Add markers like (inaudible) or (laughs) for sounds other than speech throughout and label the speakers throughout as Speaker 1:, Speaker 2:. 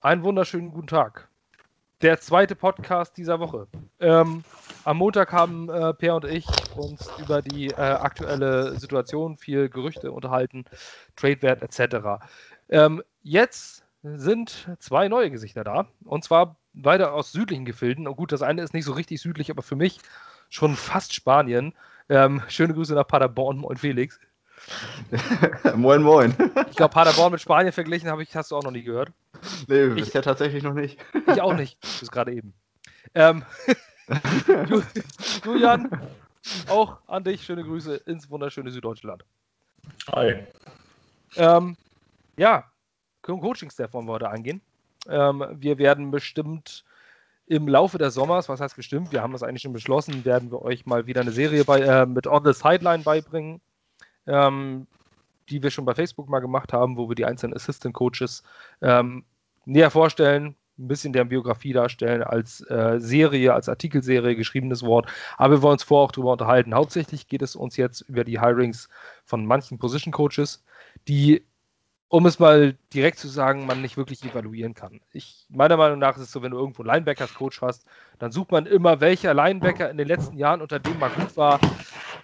Speaker 1: einen wunderschönen guten Tag. Der zweite Podcast dieser Woche. Ähm, am Montag haben äh, Per und ich uns über die äh, aktuelle Situation, viel Gerüchte unterhalten, Tradewert etc. Ähm, jetzt sind zwei neue Gesichter da. Und zwar beide aus südlichen Gefilden. Und gut, das eine ist nicht so richtig südlich, aber für mich schon fast Spanien. Ähm, schöne Grüße nach Paderborn. Moin Felix. (laughs)
Speaker 2: moin, moin.
Speaker 1: Ich glaube, Paderborn mit Spanien verglichen habe ich, hast du auch noch nie gehört.
Speaker 2: Nee, ich, bisher tatsächlich noch nicht.
Speaker 1: Ich auch nicht, (laughs) bis gerade eben. Ähm, (laughs) Julian, auch an dich schöne Grüße ins wunderschöne Süddeutschland.
Speaker 3: Hi.
Speaker 1: Ähm, ja, Coaching-Staff wollen wir heute angehen. Ähm, wir werden bestimmt im Laufe des Sommers, was heißt bestimmt, wir haben das eigentlich schon beschlossen, werden wir euch mal wieder eine Serie bei, äh, mit On the Sideline beibringen ähm, die wir schon bei Facebook mal gemacht haben, wo wir die einzelnen Assistant Coaches ähm, näher vorstellen, ein bisschen deren Biografie darstellen, als äh, Serie, als Artikelserie, geschriebenes Wort. Aber wir wollen uns vorher auch darüber unterhalten. Hauptsächlich geht es uns jetzt über die Hirings von manchen Position Coaches, die, um es mal direkt zu sagen, man nicht wirklich evaluieren kann. Ich, meiner Meinung nach ist es so, wenn du irgendwo einen Linebackers-Coach hast, dann sucht man immer, welcher Linebacker in den letzten Jahren unter dem mal gut war,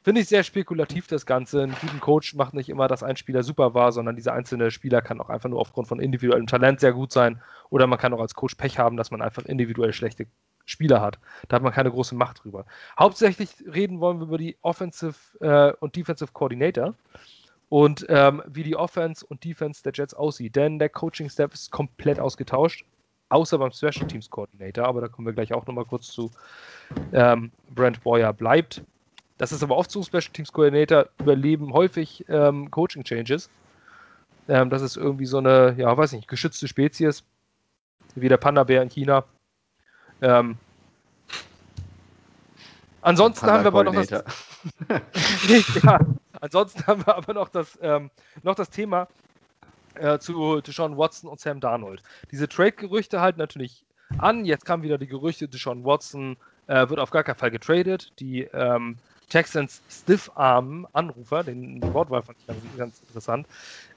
Speaker 1: Finde ich sehr spekulativ das Ganze. Ein guten Coach macht nicht immer, dass ein Spieler super war, sondern dieser einzelne Spieler kann auch einfach nur aufgrund von individuellem Talent sehr gut sein. Oder man kann auch als Coach Pech haben, dass man einfach individuell schlechte Spieler hat. Da hat man keine große Macht drüber. Hauptsächlich reden wollen wir über die Offensive äh, und Defensive Coordinator und ähm, wie die Offense und Defense der Jets aussieht. Denn der Coaching-Step ist komplett ausgetauscht, außer beim Special Teams Coordinator, aber da kommen wir gleich auch nochmal kurz zu. Ähm, Brent Boyer bleibt. Das ist aber oft so, Special Teams Coordinator überleben häufig ähm, Coaching Changes. Ähm, das ist irgendwie so eine, ja, weiß nicht, geschützte Spezies, wie der Panda-Bär in China. Ähm, ansonsten haben wir aber noch das. (laughs) ja, ansonsten haben wir aber noch das, ähm, noch das Thema äh, zu Deshaun Watson und Sam Darnold. Diese Trade-Gerüchte halten natürlich an. Jetzt kamen wieder die Gerüchte, Deshaun Watson äh, wird auf gar keinen Fall getradet. Die ähm, Texans Stiff-Arm-Anrufer, den Wortwahl fand ich ganz, ganz interessant.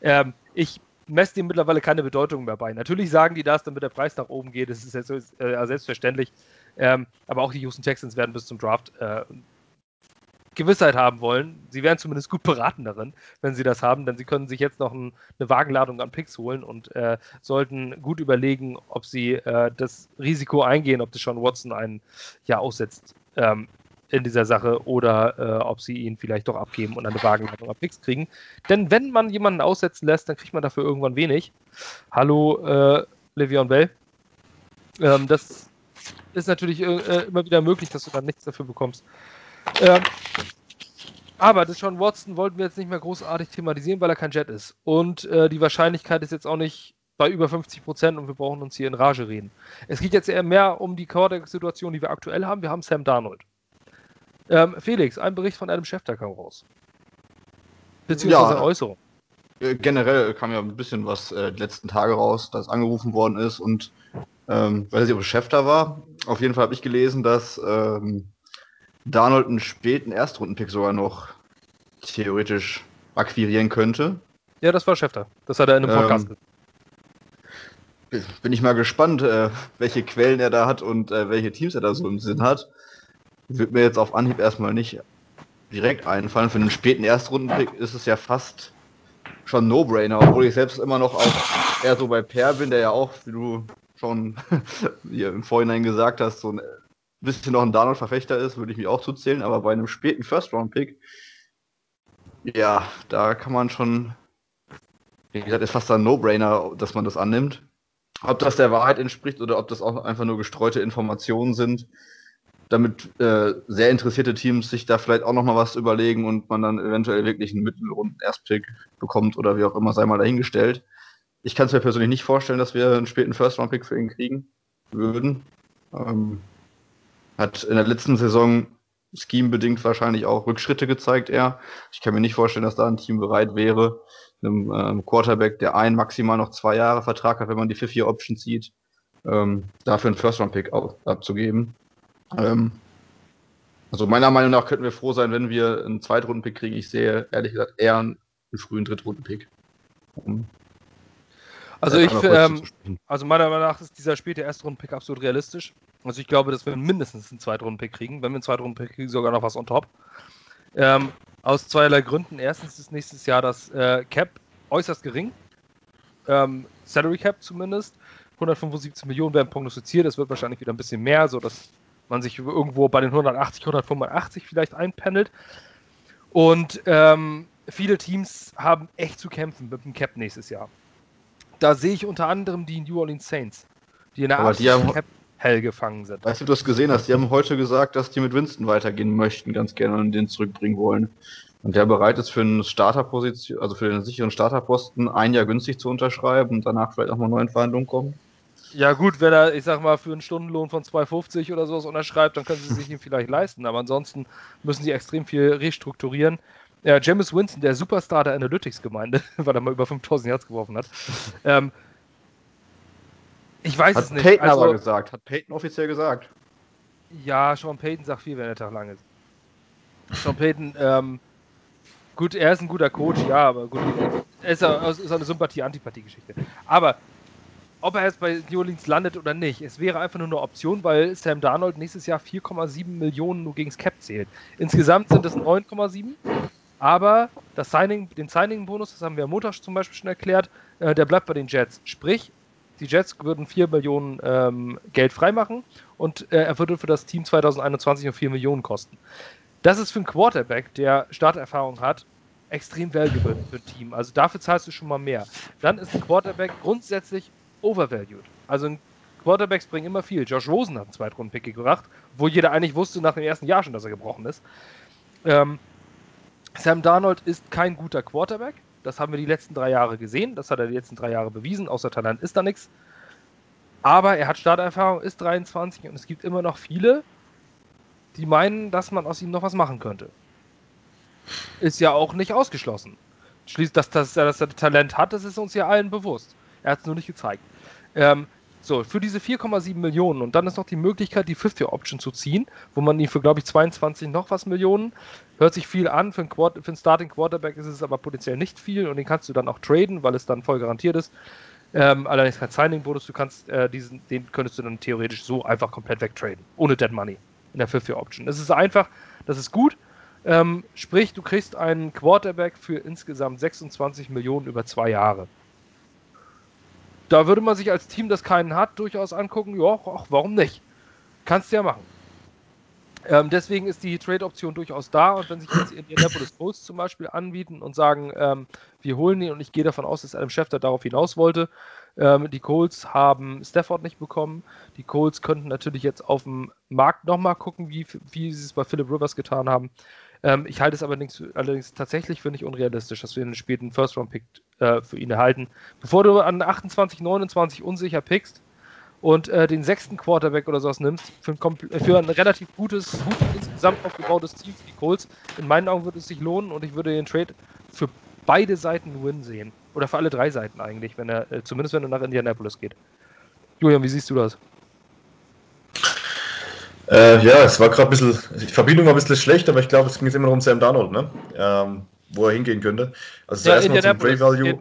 Speaker 1: Ähm, ich messe dem mittlerweile keine Bedeutung mehr bei. Natürlich sagen die das, damit der Preis nach oben geht, das ist jetzt, äh, selbstverständlich. Ähm, aber auch die Houston Texans werden bis zum Draft äh, Gewissheit haben wollen. Sie wären zumindest gut beraten darin, wenn sie das haben, denn sie können sich jetzt noch ein, eine Wagenladung an Picks holen und äh, sollten gut überlegen, ob sie äh, das Risiko eingehen, ob das schon Watson einen ja aussetzt. Ähm, in dieser Sache oder äh, ob sie ihn vielleicht doch abgeben und eine Wagenladung ab Picks kriegen. Denn wenn man jemanden aussetzen lässt, dann kriegt man dafür irgendwann wenig. Hallo, äh, Le'Veon Bell. Ähm, das ist natürlich äh, immer wieder möglich, dass du dann nichts dafür bekommst. Ähm, aber Deshaun Watson wollten wir jetzt nicht mehr großartig thematisieren, weil er kein Jet ist. Und äh, die Wahrscheinlichkeit ist jetzt auch nicht bei über 50 Prozent und wir brauchen uns hier in Rage reden. Es geht jetzt eher mehr um die Quarterback-Situation, die wir aktuell haben. Wir haben Sam Darnold. Ähm, Felix, ein Bericht von Adam Schefter kam raus.
Speaker 2: Beziehungsweise ja, Äußerung. Äh, generell kam ja ein bisschen was äh, die letzten Tage raus, dass angerufen worden ist und ähm, weiß nicht, ob es Schefter war. Auf jeden Fall habe ich gelesen, dass ähm, Darnold einen späten Erstrundenpick sogar noch theoretisch akquirieren könnte.
Speaker 1: Ja, das war Schefter. Das hat er in einem Podcast
Speaker 2: ähm, Bin ich mal gespannt, äh, welche Quellen er da hat und äh, welche Teams er da so im Sinn hat. Wird mir jetzt auf Anhieb erstmal nicht direkt einfallen. Für einen späten Erstrundenpick ist es ja fast schon No-Brainer, obwohl ich selbst immer noch auch eher so bei Per bin, der ja auch, wie du schon (laughs) hier im Vorhinein gesagt hast, so ein bisschen noch ein Darnold-Verfechter ist, würde ich mich auch zuzählen, aber bei einem späten First-Round-Pick, ja, da kann man schon, wie gesagt, ist fast ein No-Brainer, dass man das annimmt. Ob das der Wahrheit entspricht oder ob das auch einfach nur gestreute Informationen sind, damit äh, sehr interessierte Teams sich da vielleicht auch nochmal was überlegen und man dann eventuell wirklich einen Mittelrunden Erstpick bekommt oder wie auch immer, sei mal dahingestellt. Ich kann es mir persönlich nicht vorstellen, dass wir einen späten First-Round-Pick für ihn kriegen würden. Ähm, hat in der letzten Saison scheme-bedingt wahrscheinlich auch Rückschritte gezeigt, er. Ich kann mir nicht vorstellen, dass da ein Team bereit wäre, einem ähm, Quarterback, der ein, maximal noch zwei Jahre Vertrag hat, wenn man die Fifth-Year-Option zieht, ähm, dafür einen First-Round-Pick abzugeben. Ähm, also meiner Meinung nach könnten wir froh sein, wenn wir einen Zweitrunden-Pick kriegen. Ich sehe ehrlich gesagt eher einen, frühen Drittrunden-Pick. Um
Speaker 1: Also ich, ähm, also meiner Meinung nach ist dieser späte Erstrunden-Pick absolut realistisch. Also ich glaube, dass wir mindestens einen Zweitrunden-Pick kriegen. Wenn wir einen Zweitrunden-Pick kriegen, sogar noch was on top. Ähm, aus zweierlei Gründen. Erstens ist nächstes Jahr das äh, Cap äußerst gering. Ähm, Salary Cap zumindest. 175 Millionen werden prognostiziert. Es wird wahrscheinlich wieder ein bisschen mehr, sodass man sich irgendwo bei den 180, 185 vielleicht einpendelt. Und ähm, viele Teams haben echt zu kämpfen mit dem Cap nächstes Jahr. Da sehe ich unter anderem die New Orleans Saints, die in der
Speaker 2: Aber die haben,
Speaker 1: Cap hell gefangen sind.
Speaker 2: Weißt du, du das gesehen hast? Die haben heute gesagt, dass die mit Winston weitergehen möchten, ganz gerne und den zurückbringen wollen. Und der bereit ist für eine Starterposition, also für den sicheren Starterposten, ein Jahr günstig zu unterschreiben und danach vielleicht auch mal neuen Verhandlungen kommen.
Speaker 1: Ja, gut, wenn er, ich sag mal, für einen Stundenlohn von 2,50 oder sowas unterschreibt, dann können sie sich ihn vielleicht leisten. Aber ansonsten müssen sie extrem viel restrukturieren. Ja, James Winston, der Superstar der Analytics-Gemeinde, (laughs) weil er mal über 5000 Hertz geworfen hat. Ähm, ich weiß
Speaker 2: hat
Speaker 1: es nicht.
Speaker 2: Peyton also, aber gesagt. Hat Peyton offiziell gesagt.
Speaker 1: Ja, Sean Payton sagt viel, wenn der Tag lang ist. Sean Payton, ähm, gut, er ist ein guter Coach, ja, aber gut, ist, ist eine Sympathie-Antipathie-Geschichte. Aber ob er jetzt bei New Orleans landet oder nicht, es wäre einfach nur eine Option, weil Sam Darnold nächstes Jahr 4,7 Millionen nur gegens Cap zählt. Insgesamt sind es 9,7. Aber das Signing, den Signing-Bonus, das haben wir am Montag zum Beispiel schon erklärt, äh, der bleibt bei den Jets. Sprich, die Jets würden 4 Millionen ähm, Geld freimachen und äh, er würde für das Team 2021 nur 4 Millionen kosten. Das ist für einen Quarterback, der Starterfahrung hat, extrem valuable für ein Team. Also dafür zahlst du schon mal mehr. Dann ist ein Quarterback grundsätzlich overvalued. Also Quarterbacks bringen immer viel. Josh Rosen hat einen Zweitrunden-Pick gebracht, wo jeder eigentlich wusste nach dem ersten Jahr schon, dass er gebrochen ist. Ähm, Sam Darnold ist kein guter Quarterback. Das haben wir die letzten drei Jahre gesehen. Das hat er die letzten drei Jahre bewiesen. Außer Talent ist da nichts. Aber er hat Starterfahrung, ist 23 und es gibt immer noch viele, die meinen, dass man aus ihm noch was machen könnte. Ist ja auch nicht ausgeschlossen. Schließlich, dass, dass, er Talent hat, das ist uns ja allen bewusst. Er hat es nur nicht gezeigt. Ähm, so, für diese 4,7 Millionen und dann ist noch die Möglichkeit, die Fifth-Year-Option zu ziehen, wo man ihn für, glaube ich, 22 noch was Millionen, hört sich viel an, für einen, Quart für einen Starting Quarterback ist es aber potenziell nicht viel und den kannst du dann auch traden, weil es dann voll garantiert ist. Ähm, allerdings kein Signing-Bonus, du kannst äh, diesen, den könntest du dann theoretisch so einfach komplett wegtraden, ohne Dead Money in der Fifth-Year-Option. Es ist einfach, das ist gut, ähm, sprich, du kriegst einen Quarterback für insgesamt 26 Millionen über zwei Jahre da würde man sich als Team, das keinen hat, durchaus angucken, ja, ach, warum nicht? Kannst du ja machen. Ähm, deswegen ist die Trade-Option durchaus da und wenn sich jetzt Indianapolis Colts zum Beispiel anbieten und sagen, ähm, wir holen ihn und ich gehe davon aus, dass Adam Schefter darauf hinaus wollte, ähm, die Colts haben Stafford nicht bekommen, die Colts könnten natürlich jetzt auf dem Markt nochmal gucken, wie, wie sie es bei Philip Rivers getan haben. Ähm, ich halte es allerdings, allerdings tatsächlich für nicht unrealistisch, dass wir einen späten First-Round-Pick äh, für ihn erhalten. Bevor du an 28, 29 unsicher pickst und äh, den sechsten Quarterback oder sowas nimmst, für ein, für ein relativ gutes, gut insgesamt aufgebautes Team für die Colts, in meinen Augen würde es sich lohnen und ich würde den Trade für beide Seiten Win sehen. Oder für alle drei Seiten eigentlich, wenn er, äh, zumindest wenn er nach Indianapolis geht. Julian, wie siehst du das?
Speaker 3: Äh, ja, es war gerade ein bisschen, die Verbindung war ein bisschen schlecht, aber ich glaube, es ging jetzt immer noch um Sam Darnold, ne? Ähm, wo er hingehen könnte.
Speaker 1: Also ja, zuerst mal zum Trade Value. Es geht,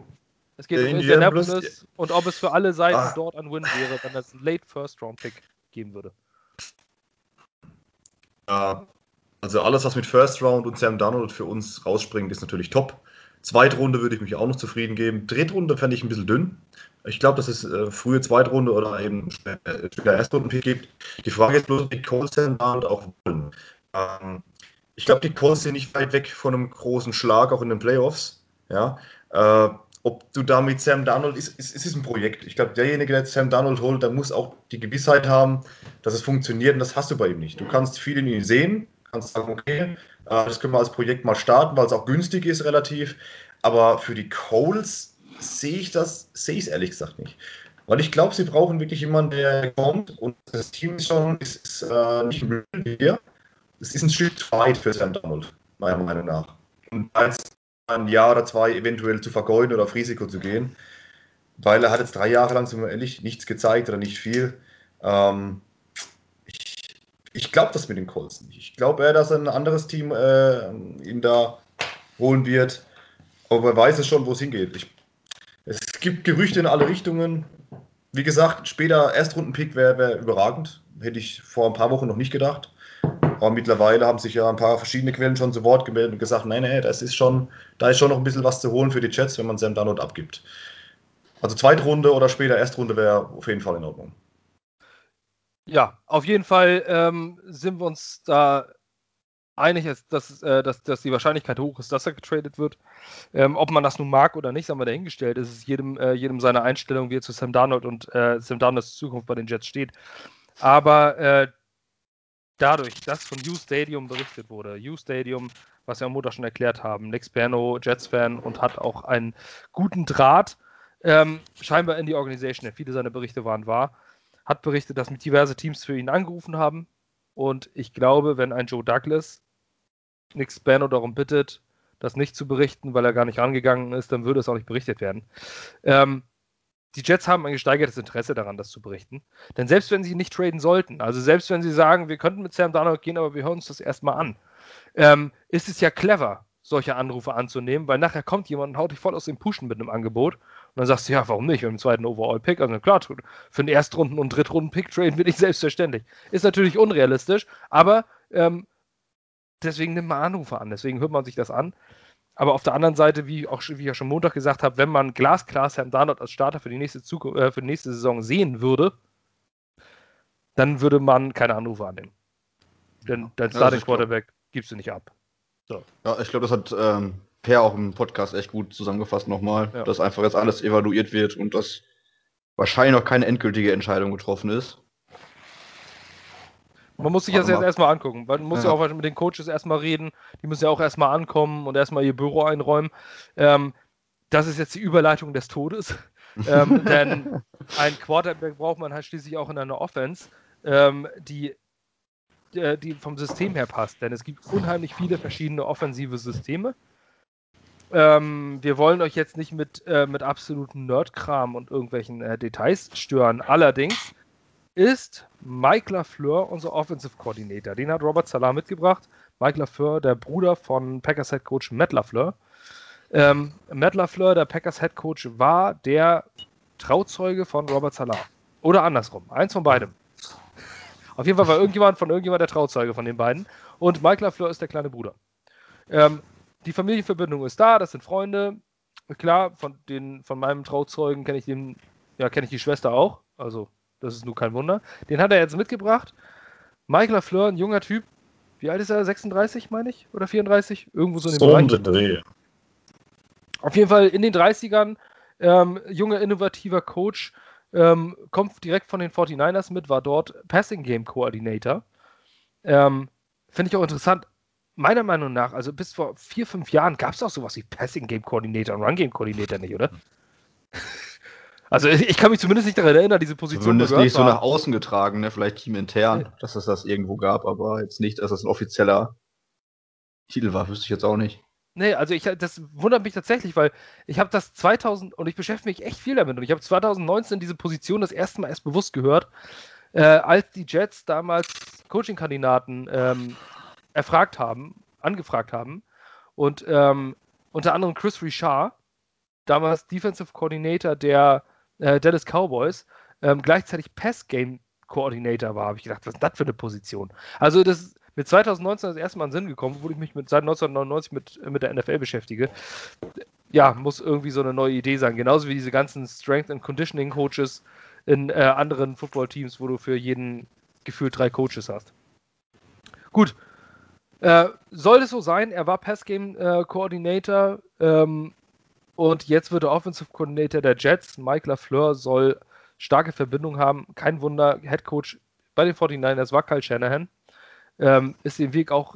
Speaker 1: es geht um Indianapolis, Indianapolis und ob es für alle Seiten ah. dort ein Win wäre, wenn es einen Late First Round Pick geben würde.
Speaker 3: Ja, also alles, was mit First Round und Sam Darnold für uns rausspringt, ist natürlich top. Zweitrunde würde ich mich auch noch zufrieden geben. Drittrunde fände ich ein bisschen dünn. Ich glaube, dass es äh, frühe Zweitrunde oder eben später Erstrunden-Pick gibt. Die Frage ist bloß, ob die Colts denn auch wollen. Ähm, ich glaube, die Colts sind nicht weit weg von einem großen Schlag, auch in den Playoffs. Ja, äh, ob du da mit Sam Darnold, ist, ist, ist ein Projekt. Ich glaube, derjenige, der Sam Darnold holt, der muss auch die Gewissheit haben, dass es funktioniert und das hast du bei ihm nicht. Du kannst viel in ihm sehen, kannst sagen, okay, äh, das können wir als Projekt mal starten, weil es auch günstig ist relativ, aber für die Coles sehe ich das, sehe ich es ehrlich gesagt nicht. Weil ich glaube, sie brauchen wirklich jemanden, der kommt und das Team ist schon ist, äh, nicht hier. Es ist ein Stück weit für Sam Donald, meiner Meinung nach. Und als ein Jahr oder zwei eventuell zu vergeuden oder auf Risiko zu gehen, weil er hat jetzt drei Jahre lang, sind wir ehrlich, nichts gezeigt oder nicht viel. Ähm, ich ich glaube das mit den Colts nicht. Ich glaube eher, dass ein anderes Team äh, ihn da holen wird. Aber wer weiß es schon, wo es hingeht. Ich Es gibt Gerüchte in alle Richtungen. Wie gesagt, später Erstrundenpick wäre wär überragend. Hätte ich vor ein paar Wochen noch nicht gedacht. Aber mittlerweile haben sich ja ein paar verschiedene Quellen schon zu Wort gemeldet und gesagt, nein, nein, das ist schon, da ist schon noch ein bisschen was zu holen für die Jets, wenn man Sam Darnold abgibt. Also Zweitrunde oder später Erstrunde wäre auf jeden Fall in Ordnung.
Speaker 1: Ja, auf jeden Fall ähm, sind wir uns da einig, dass, äh, dass, dass die Wahrscheinlichkeit hoch ist, dass er getradet wird. Ähm, ob man das nun mag oder nicht, haben wir dahingestellt. Es ist jedem, äh, jedem seine Einstellung, wie er zu Sam Darnold und äh, Sam Darnolds Zukunft bei den Jets steht. Aber äh, dadurch, dass von U Stadium berichtet wurde, U Stadium, was wir am Montag schon erklärt haben, Nick Sperno, Jets-Fan und hat auch einen guten Draht ähm, scheinbar in die Organisation, denn viele seiner Berichte waren wahr, hat berichtet, dass diverse Teams für ihn angerufen haben. Und ich glaube, wenn ein Joe Douglas Nick Spano darum bittet, das nicht zu berichten, weil er gar nicht rangegangen ist, dann würde es auch nicht berichtet werden. Ähm, die Jets haben ein gesteigertes Interesse daran, das zu berichten. Denn selbst wenn sie nicht traden sollten, also selbst wenn sie sagen, wir könnten mit Sam Darnold gehen, aber wir hören uns das erstmal an, ähm, ist es ja clever, solche Anrufe anzunehmen, weil nachher kommt jemand und haut dich voll aus dem Pushen mit einem Angebot und dann sagst du, ja, warum nicht? Wir haben einen zweiten Overall-Pick, also klar, für einen Erstrunden- und Drittrunden-Pick traden bin ich (laughs) selbstverständlich. Ist natürlich unrealistisch, aber ähm, deswegen nimmt man Anrufe an, deswegen hört man sich das an. Aber auf der anderen Seite, wie, auch, wie ich ja schon Montag gesagt habe, wenn man glasklar Sam Darnold als Starter für die nächste, Zukunft, äh, für die nächste Saison sehen würde, dann würde man keine Anrufe annehmen. Denn dein Starting Quarterback gibst du nicht ab.
Speaker 2: So. Ja, ich glaube, das hat ähm, Per auch im Podcast echt gut zusammengefasst nochmal, ja. dass einfach jetzt alles evaluiert wird und dass wahrscheinlich noch keine endgültige Entscheidung getroffen ist.
Speaker 1: Man muss sich das jetzt erstmal angucken. Man muss ja. ja. auch mit den Coaches erstmal reden. Die müssen ja auch erstmal ankommen und erstmal ihr Büro einräumen. Ähm, das ist jetzt die Überleitung des Todes. (laughs) ähm, denn ein Quarterback braucht man halt schließlich auch in einer Offense, ähm, die äh, die vom System her passt. Denn es gibt unheimlich viele verschiedene offensive Systeme. Ähm, wir wollen euch jetzt nicht mit, äh, mit absolutem Nerdkram und irgendwelchen äh, Details stören. Allerdings ist Mike LaFleur unser Offensive Coordinator. Den hat Robert Salah mitgebracht. Mike LaFleur, der Bruder von Packers Head Coach Matt LaFleur. Ähm, Matt LaFleur, der Packers Head Coach, war der Trauzeuge von Robert Salah. Oder andersrum. Eins von beidem. Auf jeden Fall war irgendjemand von irgendjemand der Trauzeuge von den beiden. Und Mike LaFleur ist der kleine Bruder. Ähm, die Familienverbindung ist da, das sind Freunde. Klar, von, den, von meinem Trauzeugen kenne ich ja, kenne ich die Schwester auch. Also, das ist nur kein Wunder. Den hat er jetzt mitgebracht. Mike LaFleur, ein junger Typ. Wie alt ist er? 36, meine ich? Oder 34? Irgendwo so in dem so Bereich. Dreh. Auf jeden Fall in den 30ern. Ähm, junger, innovativer Coach ähm, kommt direkt von den 49ers mit, war dort Passing Game Coordinator. Ähm, Finde ich auch interessant. Meiner Meinung nach, also bis vor vier, fünf Jahren gab es auch sowas wie Passing Game Coordinator und Run Game Coordinator nicht, oder? Also ich kann mich zumindest nicht daran erinnern, diese Position
Speaker 2: Zumindest nicht so nach außen getragen, ne? vielleicht teamintern, dass es das irgendwo gab, aber jetzt nicht, dass das ein offizieller Titel war, wüsste ich jetzt auch nicht.
Speaker 1: Nee, also ich, das wundert mich tatsächlich, weil ich habe das 2000 und ich beschäftige mich echt viel damit und ich habe 2019 diese Position das erste Mal erst bewusst gehört, äh, als die Jets damals Coaching-Kandidaten ähm, erfragt haben, angefragt haben und ähm, unter anderem Chris Richard, damals Defensive Coordinator der äh, Dallas Cowboys, ähm, gleichzeitig Pass Game Coordinator war, habe ich gedacht, was ist das für eine Position? Also das mit 2019 das erste Mal in den Sinn gekommen, wo ich mich mit, seit 1999 mit, mit der NFL beschäftige. Ja, muss irgendwie so eine neue Idee sein. Genauso wie diese ganzen Strength and Conditioning Coaches in äh, anderen Football-Teams, wo du für jeden gefühlt drei Coaches hast. Gut. Äh, soll es so sein, er war Passgame-Coordinator äh, ähm, und jetzt wird er Offensive Coordinator der Jets. Mike LaFleur soll starke Verbindung haben. Kein Wunder, Head Coach bei den 49ers war Kyle Shanahan ähm, ist den Weg auch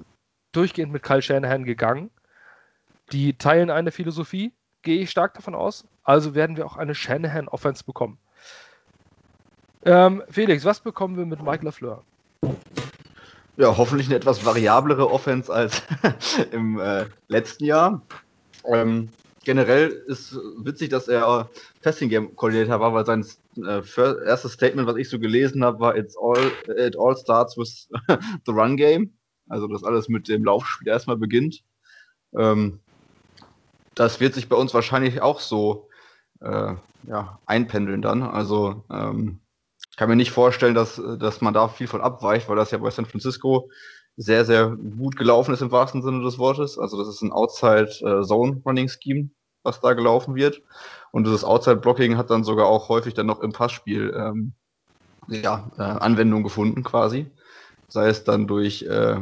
Speaker 1: durchgehend mit Kyle Shanahan gegangen. Die teilen eine Philosophie, gehe ich stark davon aus. Also werden wir auch eine Shanahan-Offense bekommen. Ähm, Felix, was bekommen wir mit Mike LaFleur?
Speaker 2: Ja, hoffentlich eine etwas variablere Offense als (laughs) im äh, letzten Jahr. Ähm, generell ist witzig, dass er Testing Game Koordinator war, weil sein äh, erstes Statement, was ich so gelesen habe, war It's all, it all starts with (laughs) the run game. Also, dass alles mit dem Laufspiel erstmal beginnt. Ähm, das wird sich bei uns wahrscheinlich auch so äh, ja, einpendeln dann. Also ähm, ich kann mir nicht vorstellen, dass, dass man da viel von abweicht, weil das ja bei San Francisco sehr, sehr gut gelaufen ist im wahrsten Sinne des Wortes. Also das ist ein Outside-Zone-Running-Scheme, was da gelaufen wird. Und dieses Outside-Blocking hat dann sogar auch häufig dann noch im Passspiel ähm, ja, äh, Anwendung gefunden quasi. Sei es dann durch äh,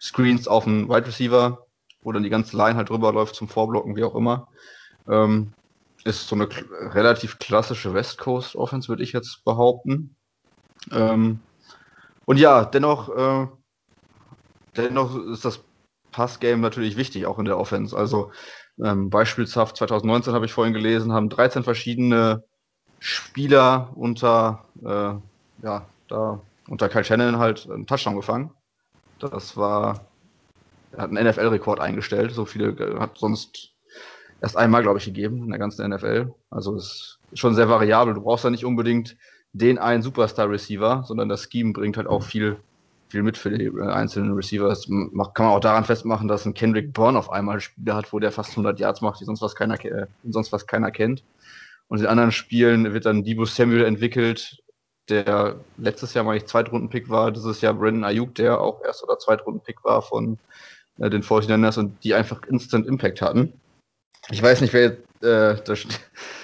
Speaker 2: Screens auf dem Wide Receiver, wo dann die ganze Line halt drüber läuft zum Vorblocken, wie auch immer. Ähm, ist so eine relativ klassische West Coast Offense, würde ich jetzt behaupten. Ähm, und ja, dennoch, äh, dennoch ist das Passgame natürlich wichtig, auch in der Offense. Also ähm, beispielshaft 2019 habe ich vorhin gelesen, haben 13 verschiedene Spieler unter, äh, ja, da unter Kyle Shannon halt einen Touchdown gefangen. Das war, er hat einen NFL-Rekord eingestellt. So viele hat sonst erst einmal, glaube ich, gegeben in der ganzen NFL. Also es ist schon sehr variabel. Du brauchst ja nicht unbedingt den einen Superstar-Receiver, sondern das Scheme bringt halt auch viel, viel mit für die äh, einzelnen Receiver. Das kann man auch daran festmachen, dass ein Kendrick Bourne auf einmal Spiele hat, wo der fast 100 Yards macht, die sonst was keiner, äh, sonst was keiner kennt. Und in anderen Spielen wird dann Debo Samuel entwickelt, der letztes Jahr mal ich Zweitrunden-Pick war, dieses Jahr Brandon Ayuk, der auch Erst- oder Zweitrunden-Pick war von äh, den 49ers und die einfach Instant Impact hatten. Ich weiß nicht, wer äh, das,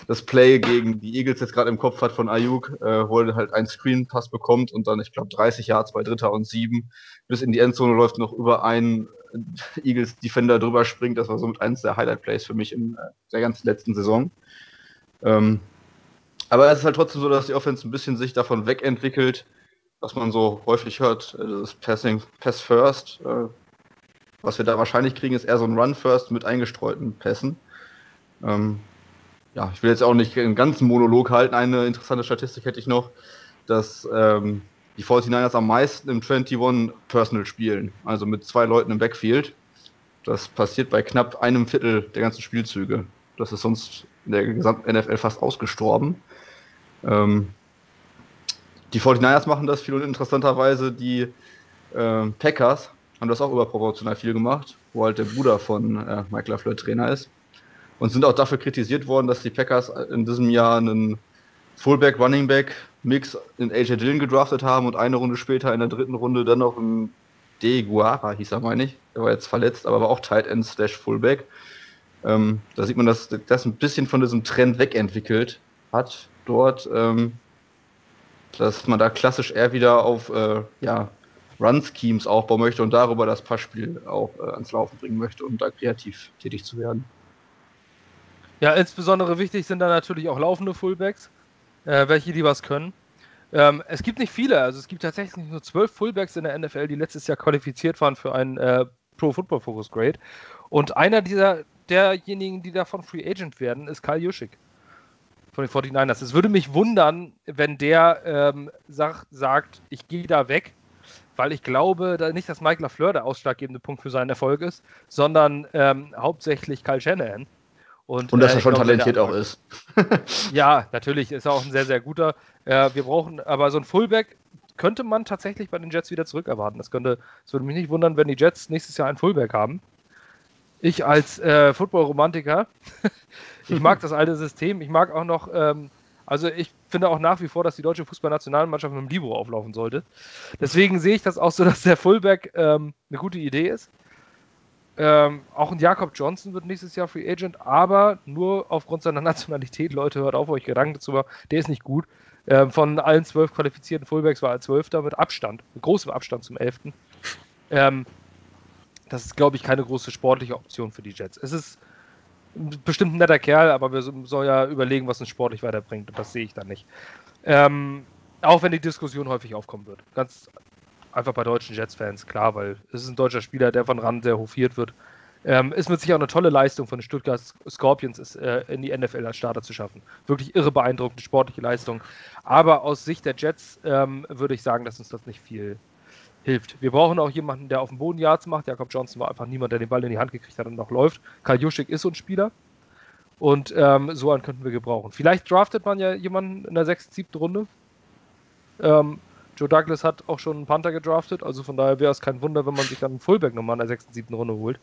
Speaker 2: das, Play gegen die Eagles jetzt gerade im Kopf hat von Ayuk, äh, wo er halt einen Screen-Pass bekommt und dann, ich glaube, 30 Yards bei Dritter und Sieben bis in die Endzone läuft, noch über einen Eagles-Defender drüber springt. Das war somit eines der Highlight-Plays für mich in äh, der ganzen letzten Saison. Ähm, aber es ist halt trotzdem so, dass die Offense ein bisschen sich davon wegentwickelt, was man so häufig hört, äh, das Passing, Pass First. Äh, was wir da wahrscheinlich kriegen, ist eher so ein Run First mit eingestreuten Pässen. Ähm, ja, ich will jetzt auch nicht einen ganzen Monolog halten. Eine interessante Statistik hätte ich noch, dass ähm, die 49ers am meisten im 21 Personal spielen, also mit zwei Leuten im Backfield. Das passiert bei knapp einem Viertel der ganzen Spielzüge. Das ist sonst in der gesamten NFL fast ausgestorben. Ähm, die 49ers machen das viel und interessanterweise die äh, Packers haben das auch überproportional viel gemacht, wo halt der Bruder von äh, Mike LaFleur Trainer ist. Und sind auch dafür kritisiert worden, dass die Packers in diesem Jahr einen Fullback, Running Back Mix in AJ Dillon gedraftet haben und eine Runde später in der dritten Runde dann noch ein De Guara, hieß er, meine ich. Der war jetzt verletzt, aber war auch Tight End slash Fullback. Ähm, da sieht man, dass das ein bisschen von diesem Trend wegentwickelt hat dort, ähm, dass man da klassisch eher wieder auf äh, ja, Run-Schemes aufbauen möchte und darüber das Passspiel auch äh, ans Laufen bringen möchte, um da kreativ tätig zu werden.
Speaker 1: Ja, insbesondere wichtig sind da natürlich auch laufende Fullbacks, äh, welche die was können. Ähm, es gibt nicht viele, also es gibt tatsächlich nur zwölf Fullbacks in der NFL, die letztes Jahr qualifiziert waren für einen äh, Pro Football Focus Grade. Und einer dieser derjenigen, die davon Free Agent werden, ist Karl Juschik von den 49ers. Es würde mich wundern, wenn der ähm, sag, sagt, ich gehe da weg, weil ich glaube da nicht, dass Mike LaFleur der ausschlaggebende Punkt für seinen Erfolg ist, sondern ähm, hauptsächlich Kyle Shanahan.
Speaker 2: Und, und dass äh, er schon talentiert auch ist. (laughs)
Speaker 1: ja, natürlich ist er auch ein sehr, sehr guter. Äh, wir brauchen aber so ein Fullback könnte man tatsächlich bei den Jets wieder zurück erwarten. Das könnte, es würde mich nicht wundern, wenn die Jets nächstes Jahr ein Fullback haben. Ich als äh, Football-Romantiker, (laughs) ich mag das alte System. Ich mag auch noch, ähm, also ich finde auch nach wie vor, dass die deutsche Fußballnationalmannschaft mit dem Libro auflaufen sollte. Deswegen sehe ich das auch so, dass der Fullback ähm, eine gute Idee ist. Ähm, auch ein Jakob Johnson wird nächstes Jahr Free Agent, aber nur aufgrund seiner (laughs) Nationalität. Leute, hört auf, euch Gedanken dazu machen. Der ist nicht gut. Ähm, von allen zwölf qualifizierten Fullbacks war er zwölfter mit Abstand, mit großem Abstand zum elften. Ähm, das ist, glaube ich, keine große sportliche Option für die Jets. Es ist bestimmt ein netter Kerl, aber wir sollen ja überlegen, was uns sportlich weiterbringt. Und das sehe ich dann nicht. Ähm, auch wenn die Diskussion häufig aufkommen wird. Ganz einfach bei deutschen Jets-Fans, klar, weil es ist ein deutscher Spieler, der von Rand sehr hofiert wird. Ähm, ist mit sich auch eine tolle Leistung von den Stuttgart Scorpions, ist, äh, in die NFL als Starter zu schaffen. Wirklich irre beeindruckende sportliche Leistung. Aber aus Sicht der Jets ähm, würde ich sagen, dass uns das nicht viel hilft. Wir brauchen auch jemanden, der auf dem Boden Yards macht. Jakob Johnson war einfach niemand, der den Ball in die Hand gekriegt hat und noch läuft. Karl Juschik ist so ein Spieler. Und ähm, so einen könnten wir gebrauchen. Vielleicht draftet man ja jemanden in der sechsten, siebten Runde. Ähm, Joe Douglas hat auch schon einen Panther gedraftet, also von daher wäre es kein Wunder, wenn man sich dann einen Fullback nochmal in der sechsten, siebten Runde holt.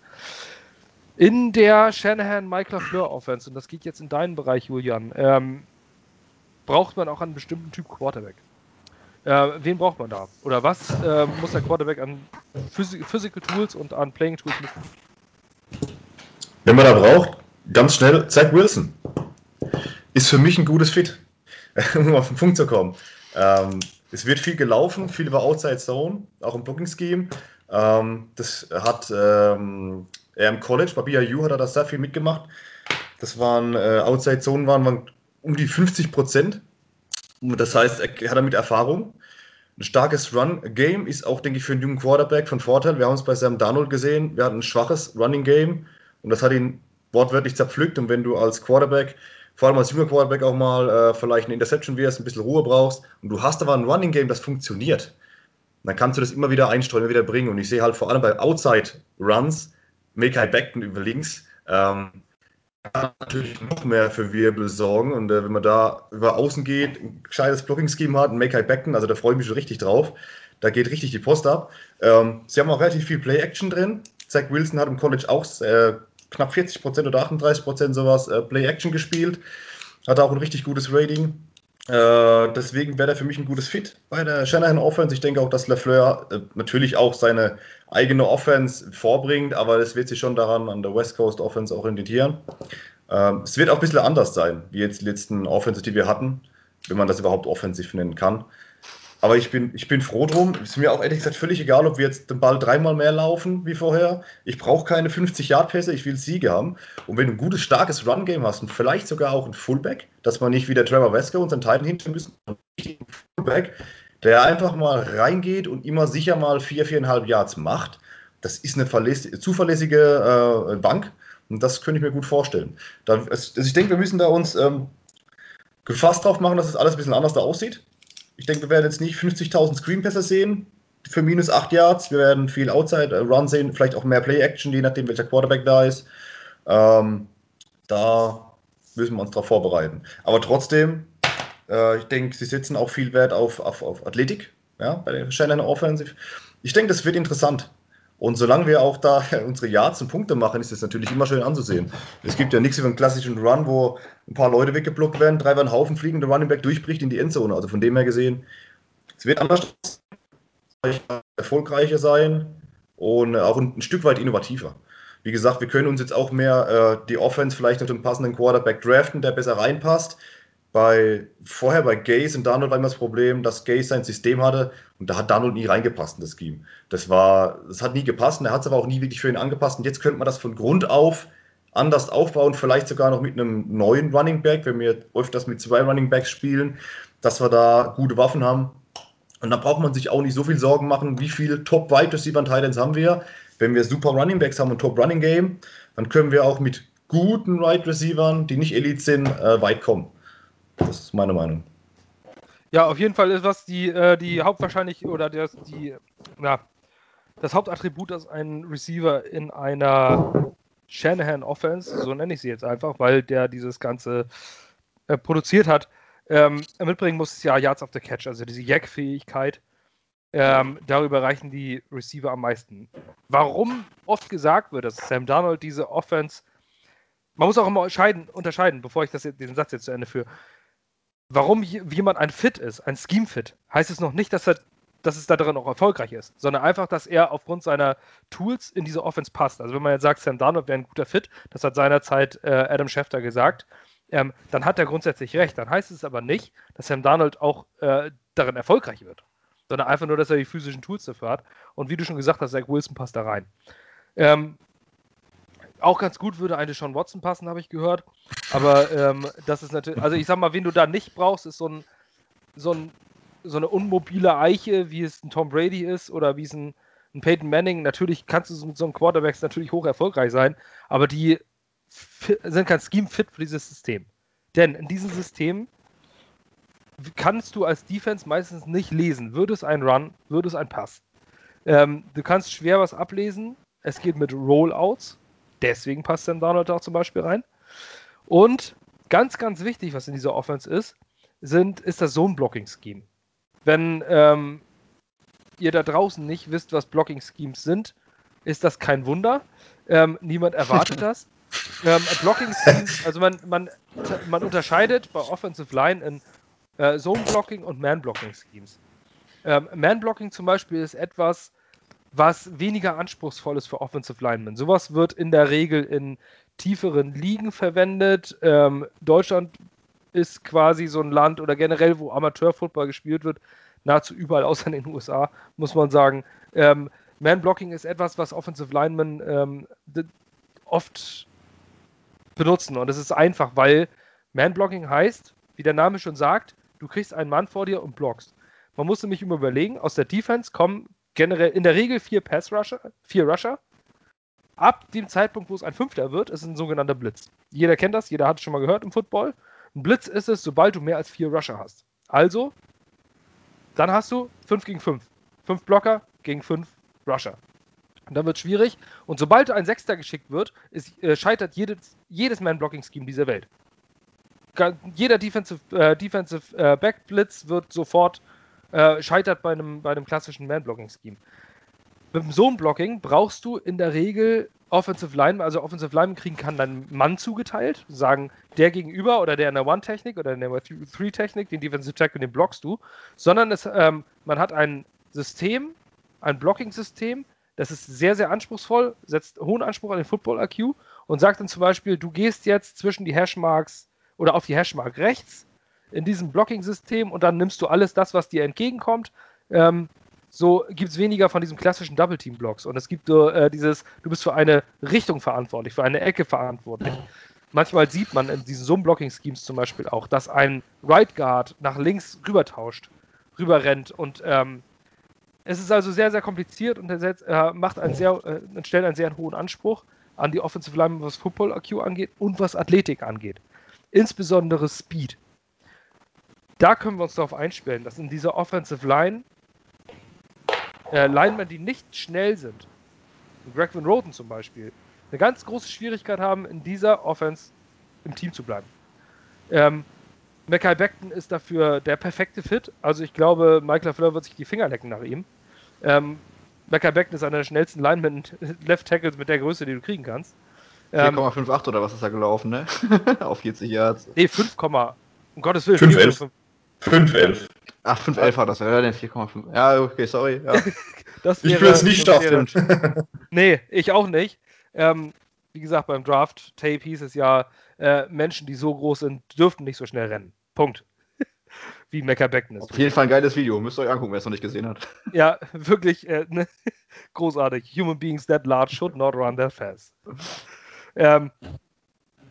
Speaker 1: In der Shanahan-Mike LaFleur-Offense, und das geht jetzt in deinen Bereich, Julian, ähm, braucht man auch einen bestimmten Typ Quarterback. Äh, wen braucht man da? Oder was äh, muss der Quarterback an Phys Physical Tools und an Playing Tools mitbringen?
Speaker 3: Wenn man da braucht, ganz schnell, Zach Wilson. Ist für mich ein gutes Fit, (laughs) um auf den Punkt zu kommen. Ähm, es wird viel gelaufen, viel über Outside Zone, auch im Blocking Scheme. Ähm, das hat ähm, er im College, bei BYU hat er das sehr viel mitgemacht. Das waren äh, Outside Zone waren, waren um die 50 Prozent. Das heißt, er hat damit Erfahrung. Ein starkes Run-Game ist auch, denke ich, für einen jungen Quarterback von Vorteil. Wir haben es bei Sam Darnold gesehen. Wir hatten ein schwaches Running-Game und das hat ihn wortwörtlich zerpflückt. Und wenn du als Quarterback, vor allem als junger Quarterback, auch mal äh, vielleicht eine Interception wirst, ein bisschen Ruhe brauchst und du hast aber ein Running-Game, das funktioniert, dann kannst du das immer wieder einstreuen, immer wieder bringen. Und ich sehe halt vor allem bei Outside-Runs, Mekai Beckton über links, ähm, kann natürlich noch mehr für Wirbel sorgen. Und äh, wenn man da über außen geht, ein gescheites Blocking-Scheme hat, ein Make-High Becken, also da freue ich mich schon richtig drauf. Da geht richtig die Post ab. Ähm, sie haben auch relativ viel Play-Action drin. Zach Wilson hat im College auch äh, knapp 40% oder 38% sowas äh, Play-Action gespielt. Hat auch ein richtig gutes Rating. Äh, deswegen wäre er für mich ein gutes Fit bei der Shanahan Offense. Ich denke auch, dass LaFleur äh, natürlich auch seine eigene Offense vorbringt, aber es wird sich schon daran an der West Coast Offense orientieren. Ähm, es wird auch ein bisschen anders sein, wie jetzt die letzten Offenses, die wir hatten, wenn man das überhaupt offensiv nennen kann. Aber ich bin, ich bin froh drum. Ist mir auch ehrlich gesagt völlig egal, ob wir jetzt den Ball dreimal mehr laufen wie vorher. Ich brauche keine 50-Yard-Pässe, ich will Siege haben. Und wenn du ein gutes, starkes Run-Game hast und vielleicht sogar auch ein Fullback, dass man nicht wie der Trevor Wesker und seinen Titan hinstellen müssen, ein Fullback, der einfach mal reingeht und immer sicher mal 4, 4,5 Yards macht, das ist eine zuverlässige äh, Bank. Und das könnte ich mir gut vorstellen. Da, also ich denke, wir müssen da uns ähm, gefasst drauf machen, dass es das alles ein bisschen anders da aussieht. Ich denke, wir werden jetzt nicht 50.000 Screenpässe sehen für minus 8 Yards. Wir werden viel Outside-Run sehen, vielleicht auch mehr Play-Action, je nachdem, welcher Quarterback da ist. Ähm, da müssen wir uns darauf vorbereiten. Aber trotzdem, äh, ich denke, sie setzen auch viel Wert auf, auf, auf Athletik ja, bei der Shannon Offensive. Ich denke, das wird interessant. Und solange wir auch da (laughs) unsere Yards und Punkte machen, ist das natürlich immer schön anzusehen. Es gibt ja nichts wie einen klassischen Run, wo ein paar Leute weggeblockt werden, drei über den Haufen fliegen, der Running Back durchbricht in die Endzone. Also von dem her gesehen, es wird anders erfolgreicher sein und auch ein, Stück weit innovativer. Wie gesagt, wir können uns jetzt auch mehr äh, die Offense vielleicht mit einem passenden Quarterback draften, der besser reinpasst bei, vorher bei Gaze und Donald war immer das Problem, dass Gaze sein System hatte und da hat Donald nie reingepasst in das Scheme. Das war, das hat nie gepasst und er hat es aber auch nie wirklich für ihn angepasst und jetzt könnte man das von Grund auf anders aufbauen, vielleicht sogar noch mit einem neuen Running Back, wenn wir öfters mit zwei Running Backs spielen, dass wir da gute Waffen haben. Und da braucht man sich auch nicht so viel Sorgen machen, wie viele Top Wide Receiver Titans haben wir. Wenn wir super Running Backs haben und Top Running Game, dann können wir auch mit guten Wide Receivern, die nicht Elite sind, äh, weit kommen. Das ist meine Meinung.
Speaker 1: Ja, auf jeden Fall ist was die, äh, die Hauptwahrscheinlich oder das, die, na, das Hauptattribut, dass ein Receiver in einer Shanahan Offense, so nenne ich sie jetzt einfach, weil der dieses Ganze äh, produziert hat, ähm, mitbringen muss, ist ja Yards of the Catch, also diese Jack-Fähigkeit. Ähm, darüber reichen die Receiver am meisten. Warum oft gesagt wird, dass Sam Darnold diese Offense, man muss auch immer unterscheiden, bevor ich das, den Satz jetzt zu Ende führe warum jemand ein Fit ist, ein Scheme-Fit, heißt es noch nicht, dass, er, dass es da drin auch erfolgreich ist, sondern einfach, dass er aufgrund seiner Tools in diese Offense passt. Also wenn man jetzt sagt, Sam Darnold wäre ein guter Fit, das hat seinerzeit äh, Adam Schefter gesagt, ähm, dann hat er grundsätzlich recht. Dann heißt es aber nicht, dass Sam Darnold auch äh, darin erfolgreich wird, sondern einfach nur, dass er die physischen Tools dafür hat. Und wie du schon gesagt hast, Zach Wilson passt da rein. Ähm, auch ganz gut würde eine Sean Watson passen, habe ich gehört. Aber ähm, das ist natürlich, also ich sag mal, wen du da nicht brauchst, ist so ein, so ein so eine unmobile Eiche, wie es ein Tom Brady ist oder wie es ein, ein Peyton Manning. Natürlich kannst du mit so einem Quarterbacks natürlich hoch erfolgreich sein, aber die sind kein Scheme-Fit für dieses System. Denn in diesem System kannst du als Defense meistens nicht lesen. Würde es ein Run, würde es ein Pass. Ähm, du kannst schwer was ablesen. Es geht mit Rollouts. Deswegen passt Sam Darnold auch zum Beispiel rein. Und ganz, ganz wichtig, was in dieser Offense ist, sind, ist das Zone-Blocking-Scheme. Wenn ähm, ihr da draußen nicht wisst, was Blocking-Schemes sind, ist das kein Wunder. Ähm, niemand erwartet (laughs) das. Ähm, Blocking Schemes, also man, man, man unterscheidet bei Offensive Line in äh, Zone Blocking und Man Blocking Schemes. Ähm, Man Blocking zum Beispiel ist etwas, was weniger anspruchsvoll ist für Offensive Linemen. Sowas wird in der Regel in tieferen Ligen verwendet. Ähm, Deutschland ist quasi so ein Land oder generell, wo Amateurfootball gespielt wird, nahezu überall außer in den USA, muss man sagen. Ähm, Man-Blocking ist etwas, was Offensive Linemen ähm, oft benutzen. Und es ist einfach, weil Man-Blocking heißt, wie der Name schon sagt, du kriegst einen Mann vor dir und blockst. Man muss nämlich immer überlegen, aus der Defense kommen generell in der Regel vier Pass-Rusher, vier Rusher. Ab dem Zeitpunkt, wo es ein Fünfter wird, ist ein sogenannter Blitz. Jeder kennt das, jeder hat es schon mal gehört im Football. Ein Blitz ist es, sobald du mehr als vier Rusher hast. Also, dann hast du 5 gegen 5. 5 Blocker gegen 5 Rusher. Und dann wird es schwierig. Und sobald ein Sechster geschickt wird, ist, äh, scheitert jedes, jedes Man-Blocking-Scheme dieser Welt. Jeder Defensive, äh, Defensive äh, Back-Blitz wird sofort äh, scheitert bei einem, bei einem klassischen Man-Blocking-Scheme. Mit dem Zone-Blocking brauchst du in der Regel Offensive Line, also Offensive Line kriegen kann dann Mann zugeteilt, sagen der gegenüber oder der in der One-Technik oder in der Three-Technik, den Defensive Tackle, den blockst du, sondern es, ähm, man hat ein System, ein Blocking-System, das ist sehr, sehr anspruchsvoll, setzt hohen Anspruch an den Football-IQ und sagt dann zum Beispiel, du gehst jetzt zwischen die Hashmarks oder auf die Hashmark rechts in diesem Blocking-System und dann nimmst du alles das, was dir entgegenkommt. Ähm, so gibt es weniger von diesen klassischen Double-Team-Blocks. Und es gibt äh, dieses, du bist für eine Richtung verantwortlich, für eine Ecke verantwortlich. Manchmal sieht man in diesen Zoom-Blocking-Schemes zum Beispiel auch, dass ein Right Guard nach links rüber tauscht, rüber rennt. Und ähm, es ist also sehr, sehr kompliziert und äh, macht einen sehr, äh, stellt einen sehr hohen Anspruch an die Offensive Line, was Football IQ angeht und was Athletik angeht. Insbesondere Speed. Da können wir uns darauf einstellen, dass in dieser Offensive Line äh, Linemen, die nicht schnell sind, Greg Van Roten zum Beispiel, eine ganz große Schwierigkeit haben, in dieser Offense im Team zu bleiben. Ähm, Mackay Beckton ist dafür der perfekte Fit. Also ich glaube, Michael Fleur wird sich die Finger lecken nach ihm. Ähm, Mackay Beckton ist einer der schnellsten Linemen (laughs) Left Tackles mit der Größe, die du kriegen kannst.
Speaker 2: 4,58 ähm, oder was ist da gelaufen, ne? (laughs) Auf 40 Yards.
Speaker 1: Nee, 5, um Gottes Willen.
Speaker 3: 5,11. 5,11.
Speaker 2: Ach, 5,11 war das, ja, denn 4,5. Ja, okay, sorry. Ja. (laughs)
Speaker 3: ich will es nicht schaffen. (laughs)
Speaker 1: nee, ich auch nicht. Ähm, wie gesagt, beim Draft-Tape hieß es ja, äh, Menschen, die so groß sind, dürften nicht so schnell rennen. Punkt. (laughs) wie Mecha Becken ist.
Speaker 2: Auf jeden Fall ein geiles Video. Müsst ihr euch angucken, wer es noch nicht gesehen hat.
Speaker 1: Ja, wirklich äh, ne? großartig. Human beings that large should not run that fast. Ähm,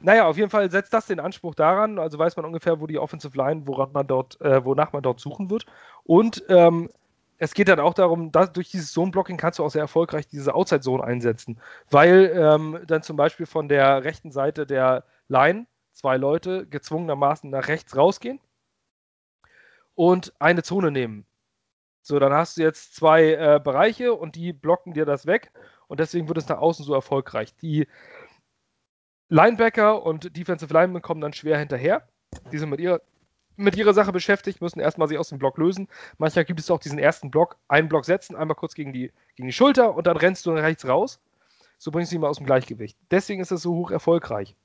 Speaker 1: naja, auf jeden Fall setzt das den Anspruch daran, also weiß man ungefähr, wo die Offensive Line, woran man dort, äh, wonach man dort suchen wird. Und ähm, es geht dann auch darum, dass durch dieses Zone-Blocking kannst du auch sehr erfolgreich diese Outside-Zone einsetzen, weil ähm, dann zum Beispiel von der rechten Seite der Line zwei Leute gezwungenermaßen nach rechts rausgehen und eine Zone nehmen. So, dann hast du jetzt zwei äh, Bereiche und die blocken dir das weg und deswegen wird es nach außen so erfolgreich. Die Linebacker und Defensive Linemen kommen dann schwer hinterher. Die sind mit ihrer, mit ihrer Sache beschäftigt, müssen erstmal sich aus dem Block lösen. Manchmal gibt es auch diesen ersten Block, einen Block setzen, einmal kurz gegen die, gegen die Schulter und dann rennst du rechts raus. So bringst du ihn mal aus dem Gleichgewicht. Deswegen ist es so hoch erfolgreich.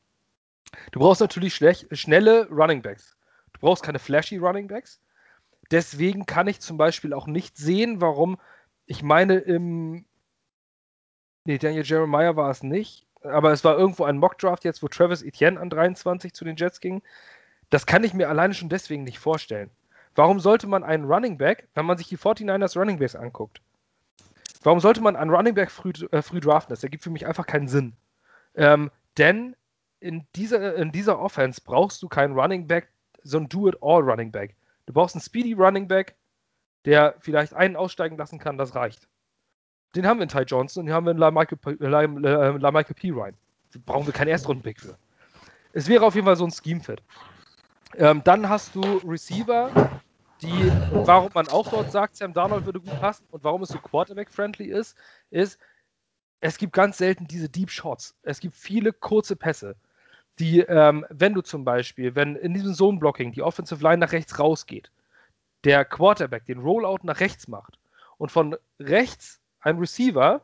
Speaker 1: Du brauchst natürlich schnelle Running Backs. Du brauchst keine flashy Running Backs. Deswegen kann ich zum Beispiel auch nicht sehen, warum, ich meine, im. Nee, Daniel Jeremiah war es nicht aber es war irgendwo ein Mockdraft jetzt, wo Travis Etienne an 23 zu den Jets ging. Das kann ich mir alleine schon deswegen nicht vorstellen. Warum sollte man einen Running Back, wenn man sich die 49ers Running Backs anguckt, warum sollte man einen Running Back früh, äh, früh draften? Das ergibt für mich einfach keinen Sinn. Ähm, denn in dieser, in dieser Offense brauchst du keinen Running Back, so ein Do-it-all Running Back. Du brauchst einen Speedy Running Back, der vielleicht einen aussteigen lassen kann, das reicht. Den haben wir in Ty Johnson und den haben wir in LaMichael La, La, P. Ryan. Da brauchen wir keinen Erstrunden-Pick für. Es wäre auf jeden Fall so ein Scheme-Fit. Ähm, dann hast du Receiver, die, warum man auch dort sagt, Sam Darnold würde gut passen und warum es so Quarterback-friendly ist, ist, es gibt ganz selten diese Deep Shots. Es gibt viele kurze Pässe, die, ähm, wenn du zum Beispiel, wenn in diesem Zone-Blocking die Offensive Line nach rechts rausgeht, der Quarterback den Rollout nach rechts macht und von rechts ein Receiver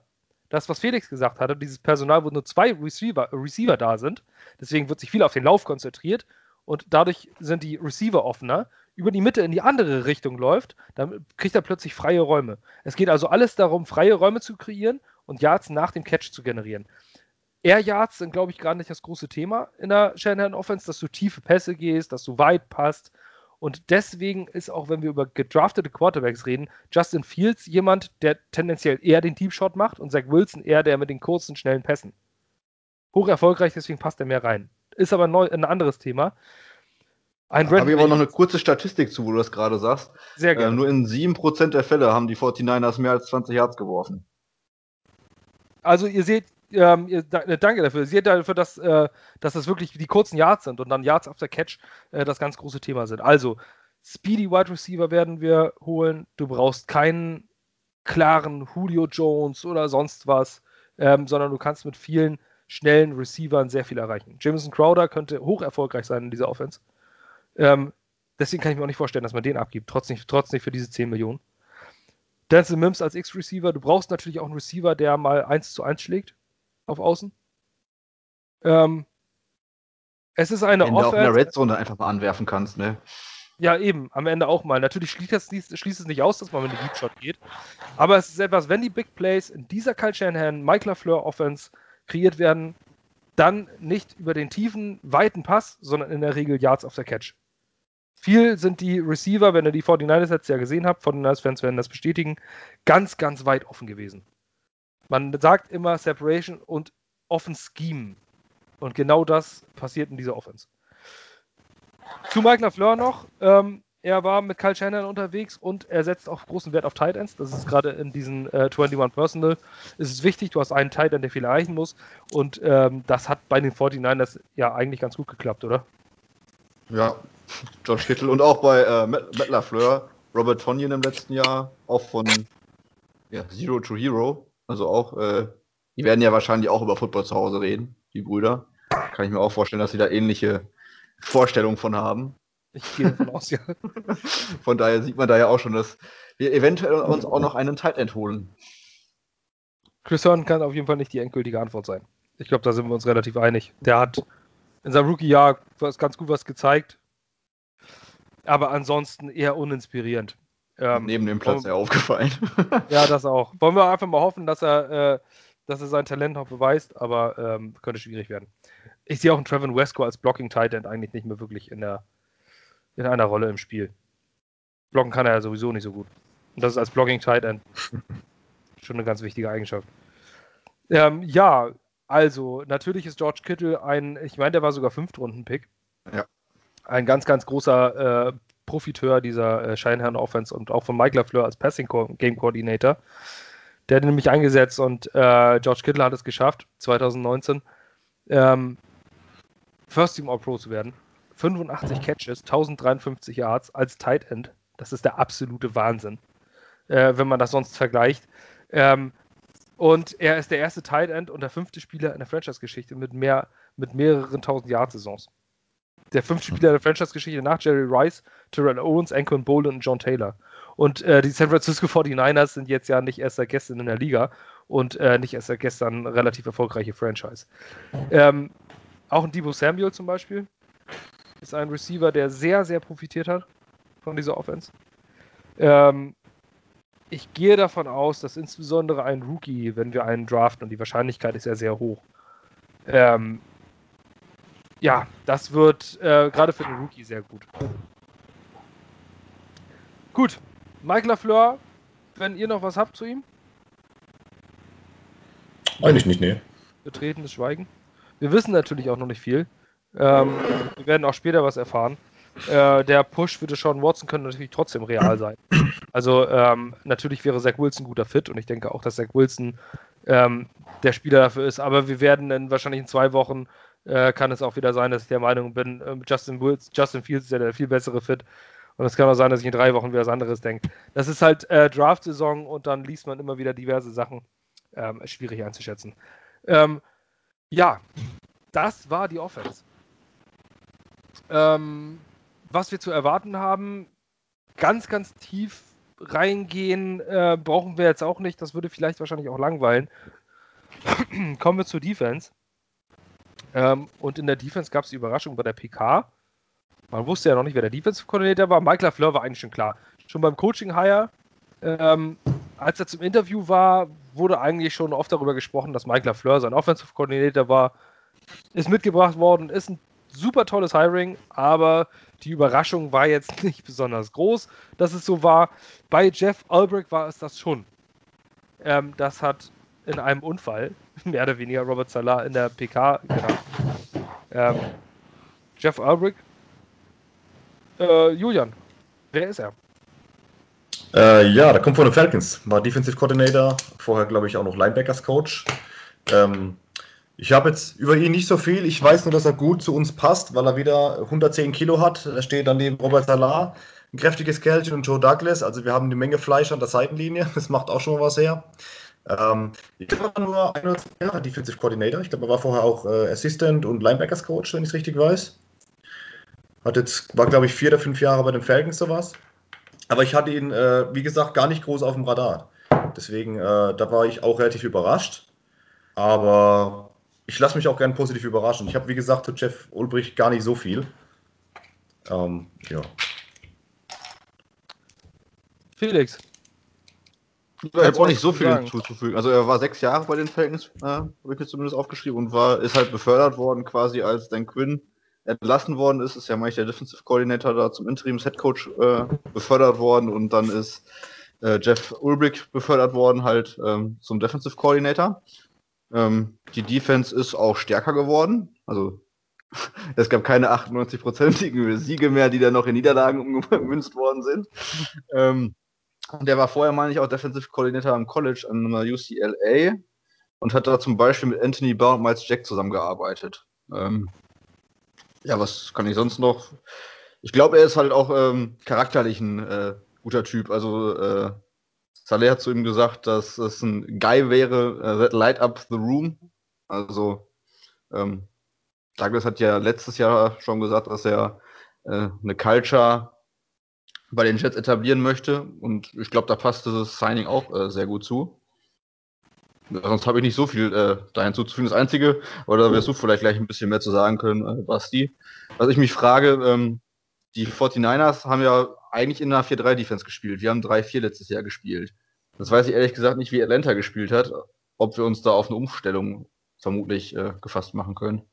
Speaker 1: das, was Felix gesagt hatte, dieses Personal, wo nur zwei Receiver, Receiver da sind. Deswegen wird sich viel auf den Lauf konzentriert und dadurch sind die Receiver offener. Über die Mitte in die andere Richtung läuft, dann kriegt er plötzlich freie Räume. Es geht also alles darum, freie Räume zu kreieren und Yards nach dem Catch zu generieren. Air Yards sind, glaube ich, gar nicht das große Thema in der Shanahan Offense, dass du tiefe Pässe gehst, dass du weit passt. Und deswegen ist auch, wenn wir über gedraftete Quarterbacks reden, Justin Fields jemand, der tendenziell eher den Deep Shot macht und Zach Wilson eher der mit den kurzen, schnellen Pässen. Hoch erfolgreich, deswegen passt er mehr rein. Ist aber neu, ein anderes Thema.
Speaker 2: Ein Habe ich aber noch eine kurze Statistik zu, wo du das gerade sagst.
Speaker 1: Sehr gerne.
Speaker 2: Äh, nur in 7% der Fälle haben die 49ers mehr als 20 Yards geworfen.
Speaker 1: Also ihr seht, ähm, äh, danke dafür. Ihr seht dafür, dass, äh, dass das wirklich die kurzen Yards sind und dann Yards after Catch äh, das ganz große Thema sind. Also, Speedy Wide Receiver werden wir holen. Du brauchst keinen klaren Julio Jones oder sonst was, ähm, sondern du kannst mit vielen schnellen Receivern sehr viel erreichen. Jameson Crowder könnte hoch erfolgreich sein in dieser Offense. Ähm, deswegen kann ich mir auch nicht vorstellen, dass man den abgibt, trotz nicht, trotz nicht für diese 10 Millionen. Denzel Mims als X-Receiver, du brauchst natürlich auch einen Receiver, der mal 1 zu 1 schlägt auf Außen. Ähm, es ist eine
Speaker 2: Wenn Offense, du auch in der Red Zone einfach mal anwerfen kannst, ne?
Speaker 1: Ja, eben, am Ende auch mal. Natürlich schließt, das, schließt es nicht aus, dass man mit dem Deep Shot geht. Aber es ist etwas, wenn die Big Plays in dieser Kyle Shanahan, Mike LaFleur Offense kreiert werden, dann nicht über den tiefen, weiten Pass, sondern in der Regel Yards auf der Catch. Viel sind die Receiver, wenn ihr die 49ers jetzt ja gesehen habt, 49ers-Fans werden das bestätigen, ganz, ganz weit offen gewesen. Man sagt immer Separation und Offen Scheme. Und genau das passiert in dieser Offense. Zu Mike LaFleur noch. Ähm, er war mit Kyle Shannon unterwegs und er setzt auch großen Wert auf Tight Ends. Das ist gerade in diesen äh, 21 Personal. Es ist wichtig, du hast einen Tight End, der viel erreichen muss. Und ähm, das hat bei den 49ers ja eigentlich ganz gut geklappt, oder?
Speaker 2: Ja, George Kittle und auch bei äh, Matt, Matt LaFleur, Robert Tonyan im letzten Jahr, auch von ja, Zero to Hero. Also auch, äh, die werden ja wahrscheinlich auch über Football zu Hause reden, die Brüder. Kann ich mir auch vorstellen, dass sie da ähnliche Vorstellungen von haben.
Speaker 1: Ich gehe davon aus, ja. (laughs)
Speaker 2: Von daher sieht man da ja auch schon, dass wir eventuell uns auch noch einen Tight End holen.
Speaker 1: Chris Horn kann auf jeden Fall nicht die endgültige Antwort sein. Ich glaube, da sind wir uns relativ einig. Der hat in seinem Rookie-Jahr ganz gut was gezeigt, aber ansonsten eher uninspirierend.
Speaker 2: Ähm, Neben dem Platz ja aufgefallen. (laughs)
Speaker 1: ja, das auch. Wollen wir einfach mal hoffen, dass er, äh, dass er sein Talent noch beweist, aber ähm, könnte schwierig werden. Ich sehe auch einen Trevor Wesco als Blocking Tight End eigentlich nicht mehr wirklich in der in einer Rolle im Spiel. Blocken kann er ja sowieso nicht so gut. Und das ist als Blocking Tight End (laughs) schon eine ganz wichtige Eigenschaft. Ähm, ja, also natürlich ist George Kittle ein, ich meine, der war sogar Fünftrunden-Pick.
Speaker 2: Ja.
Speaker 1: Ein ganz, ganz großer äh, Profiteur dieser äh, Scheinherren Offense und auch von Mike LaFleur als Passing Game Coordinator. Der hat nämlich eingesetzt und äh, George Kittle hat es geschafft, 2019, ähm, First Team All-Pro zu werden. 85 Catches, 1053 Yards als Tight End. Das ist der absolute Wahnsinn, äh, wenn man das sonst vergleicht. Ähm, und er ist der erste Tight End und der fünfte Spieler in der Franchise-Geschichte mit, mehr, mit mehreren tausend Yard-Saisons. Der fünfte Spieler der Franchise-Geschichte nach Jerry Rice, Terrell Owens, Ankon Bolin und John Taylor. Und äh, die San Francisco 49ers sind jetzt ja nicht erst seit gestern in der Liga und äh, nicht erst seit gestern relativ erfolgreiche Franchise. Ähm, auch ein Debo Samuel zum Beispiel, ist ein Receiver, der sehr, sehr profitiert hat von dieser Offense. Ähm, ich gehe davon aus, dass insbesondere ein Rookie, wenn wir einen draften, und die Wahrscheinlichkeit ist ja sehr hoch, ähm, ja, das wird äh, gerade für den Rookie sehr gut. Gut, Mike LaFleur, wenn ihr noch was habt zu ihm?
Speaker 3: Eigentlich nicht, nee.
Speaker 1: Betretenes Schweigen. Wir wissen natürlich auch noch nicht viel. Ähm, wir werden auch später was erfahren. Äh, der Push für Sean Watson könnte natürlich trotzdem real sein. Also ähm, natürlich wäre Zach Wilson ein guter Fit und ich denke auch, dass Zach Wilson ähm, der Spieler dafür ist. Aber wir werden in, wahrscheinlich in zwei Wochen äh, kann es auch wieder sein, dass ich der Meinung bin, äh, Justin, Wills, Justin Fields ist ja der viel bessere Fit. Und es kann auch sein, dass ich in drei Wochen wieder was anderes denke. Das ist halt äh, Draft-Saison und dann liest man immer wieder diverse Sachen. Ähm, schwierig einzuschätzen. Ähm, ja, das war die Offense. Ähm, was wir zu erwarten haben, ganz, ganz tief reingehen äh, brauchen wir jetzt auch nicht. Das würde vielleicht wahrscheinlich auch langweilen. (clears throat) Kommen wir zur Defense. Ähm, und in der Defense gab es die Überraschung bei der PK. Man wusste ja noch nicht, wer der Defensive-Koordinator war. Mike LaFleur war eigentlich schon klar. Schon beim Coaching-Hire, ähm, als er zum Interview war, wurde eigentlich schon oft darüber gesprochen, dass Mike LaFleur sein Offensive-Koordinator war. Ist mitgebracht worden, ist ein super tolles Hiring, aber die Überraschung war jetzt (laughs) nicht besonders groß, dass es so war. Bei Jeff Ulbrich war es das schon. Ähm, das hat in einem Unfall, (laughs) mehr oder weniger Robert Salah in der PK genannt. Ähm, Jeff Ulbrich. Äh, Julian, wer ist er?
Speaker 3: Äh, ja, der kommt von den Falcons, war Defensive Coordinator, vorher glaube ich auch noch Linebackers Coach. Ähm, ich habe jetzt über ihn nicht so viel. Ich weiß nur, dass er gut zu uns passt, weil er wieder 110 Kilo hat. Er steht dann neben Robert Salah, ein kräftiges Kerlchen und Joe Douglas. Also wir haben eine Menge Fleisch an der Seitenlinie. (laughs) Das macht auch schon mal was her. Ähm, ich war nur ein oder zwei Jahre Defensive Coordinator. Ich glaube, er war vorher auch äh, Assistant und Linebackers Coach, wenn ich es richtig weiß. Hat jetzt, war glaube ich vier oder fünf Jahre bei den Falcons sowas. Aber ich hatte ihn, äh, wie gesagt, gar nicht groß auf dem Radar. Deswegen, äh, da war ich auch relativ überrascht. Aber ich lasse mich auch gerne positiv überraschen. Ich habe, wie gesagt, zu Jeff Ulbrich gar nicht so viel. Ähm, ja.
Speaker 1: Felix.
Speaker 2: Ich habe auch nicht so viel hinzuzufügen. Also er war sechs Jahre bei den Falcons, äh, habe ich mir zumindest aufgeschrieben, und war, ist halt befördert worden, quasi als Dan Quinn entlassen worden ist, ist ja manchmal der Defensive Coordinator da zum Interims Head Coach äh, befördert worden und dann ist äh, Jeff Ulbrich befördert worden halt ähm, zum Defensive Coordinator. Ähm, die Defense ist auch stärker geworden. Also (laughs) es gab keine 98-prozentigen Siege mehr, die dann noch in Niederlagen (laughs) umgemünzt worden sind. Ähm, der war vorher, meine ich, auch Defensive Coordinator am College an der UCLA und hat da zum Beispiel mit Anthony Barr und Miles Jack zusammengearbeitet. Ähm, ja, was kann ich sonst noch? Ich glaube, er ist halt auch ähm, charakterlich ein äh, guter Typ. Also äh, Saleh hat zu ihm gesagt, dass es ein Guy wäre, uh, that light up the room. Also ähm, Douglas hat ja letztes Jahr schon gesagt, dass er äh, eine Culture bei den Jets etablieren möchte. Und ich glaube, da passt dieses Signing auch äh, sehr gut zu. Sonst habe ich nicht so viel äh, da hinzuzufügen. Das Einzige, oder wirst du vielleicht gleich ein bisschen mehr zu sagen können, äh, Basti, was ich mich frage, ähm, die 49ers haben ja eigentlich in einer 4-3-Defense gespielt. Wir haben 3-4 letztes Jahr gespielt. Das weiß ich ehrlich gesagt nicht, wie Atlanta gespielt hat, ob wir uns da auf eine Umstellung vermutlich äh, gefasst machen können.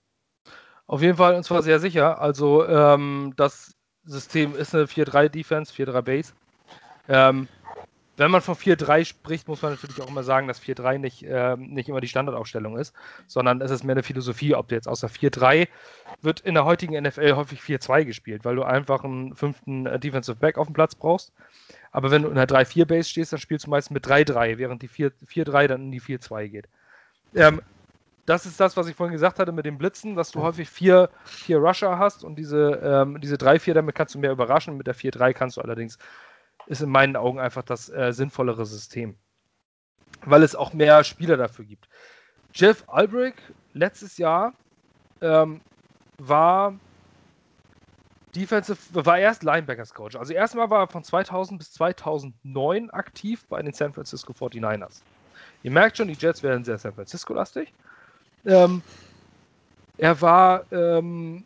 Speaker 1: Auf jeden Fall, und zwar sehr sicher. Also ähm, das System ist eine 4-3-Defense, 4-3-Base. Ähm, wenn man von 4-3 spricht, muss man natürlich auch immer sagen, dass 4-3 nicht, äh, nicht immer die Standardaufstellung ist, sondern es ist mehr eine Philosophie, ob du jetzt außer 4-3 wird in der heutigen NFL häufig 4-2 gespielt, weil du einfach einen fünften äh, Defensive Back auf dem Platz brauchst. Aber wenn du in der 3-4-Base stehst, dann spielst du meist mit 3-3, während die 4-3 dann in die 4-2 geht. Ähm, das ist das, was ich vorhin gesagt hatte mit dem Blitzen, dass du häufig vier, vier Rusher hast und diese, ähm, diese 3-4, damit kannst du mehr überraschen. Mit der 4-3 kannst du allerdings ist in meinen Augen einfach das äh, sinnvollere System. Weil es auch mehr Spieler dafür gibt. Jeff Albrecht letztes Jahr ähm, war Defensive, war erst Linebackers Coach. Also erstmal war er von 2000 bis 2009 aktiv bei den San Francisco 49ers. Ihr merkt schon, die Jets werden sehr San Francisco-lastig. Ähm, er war ähm,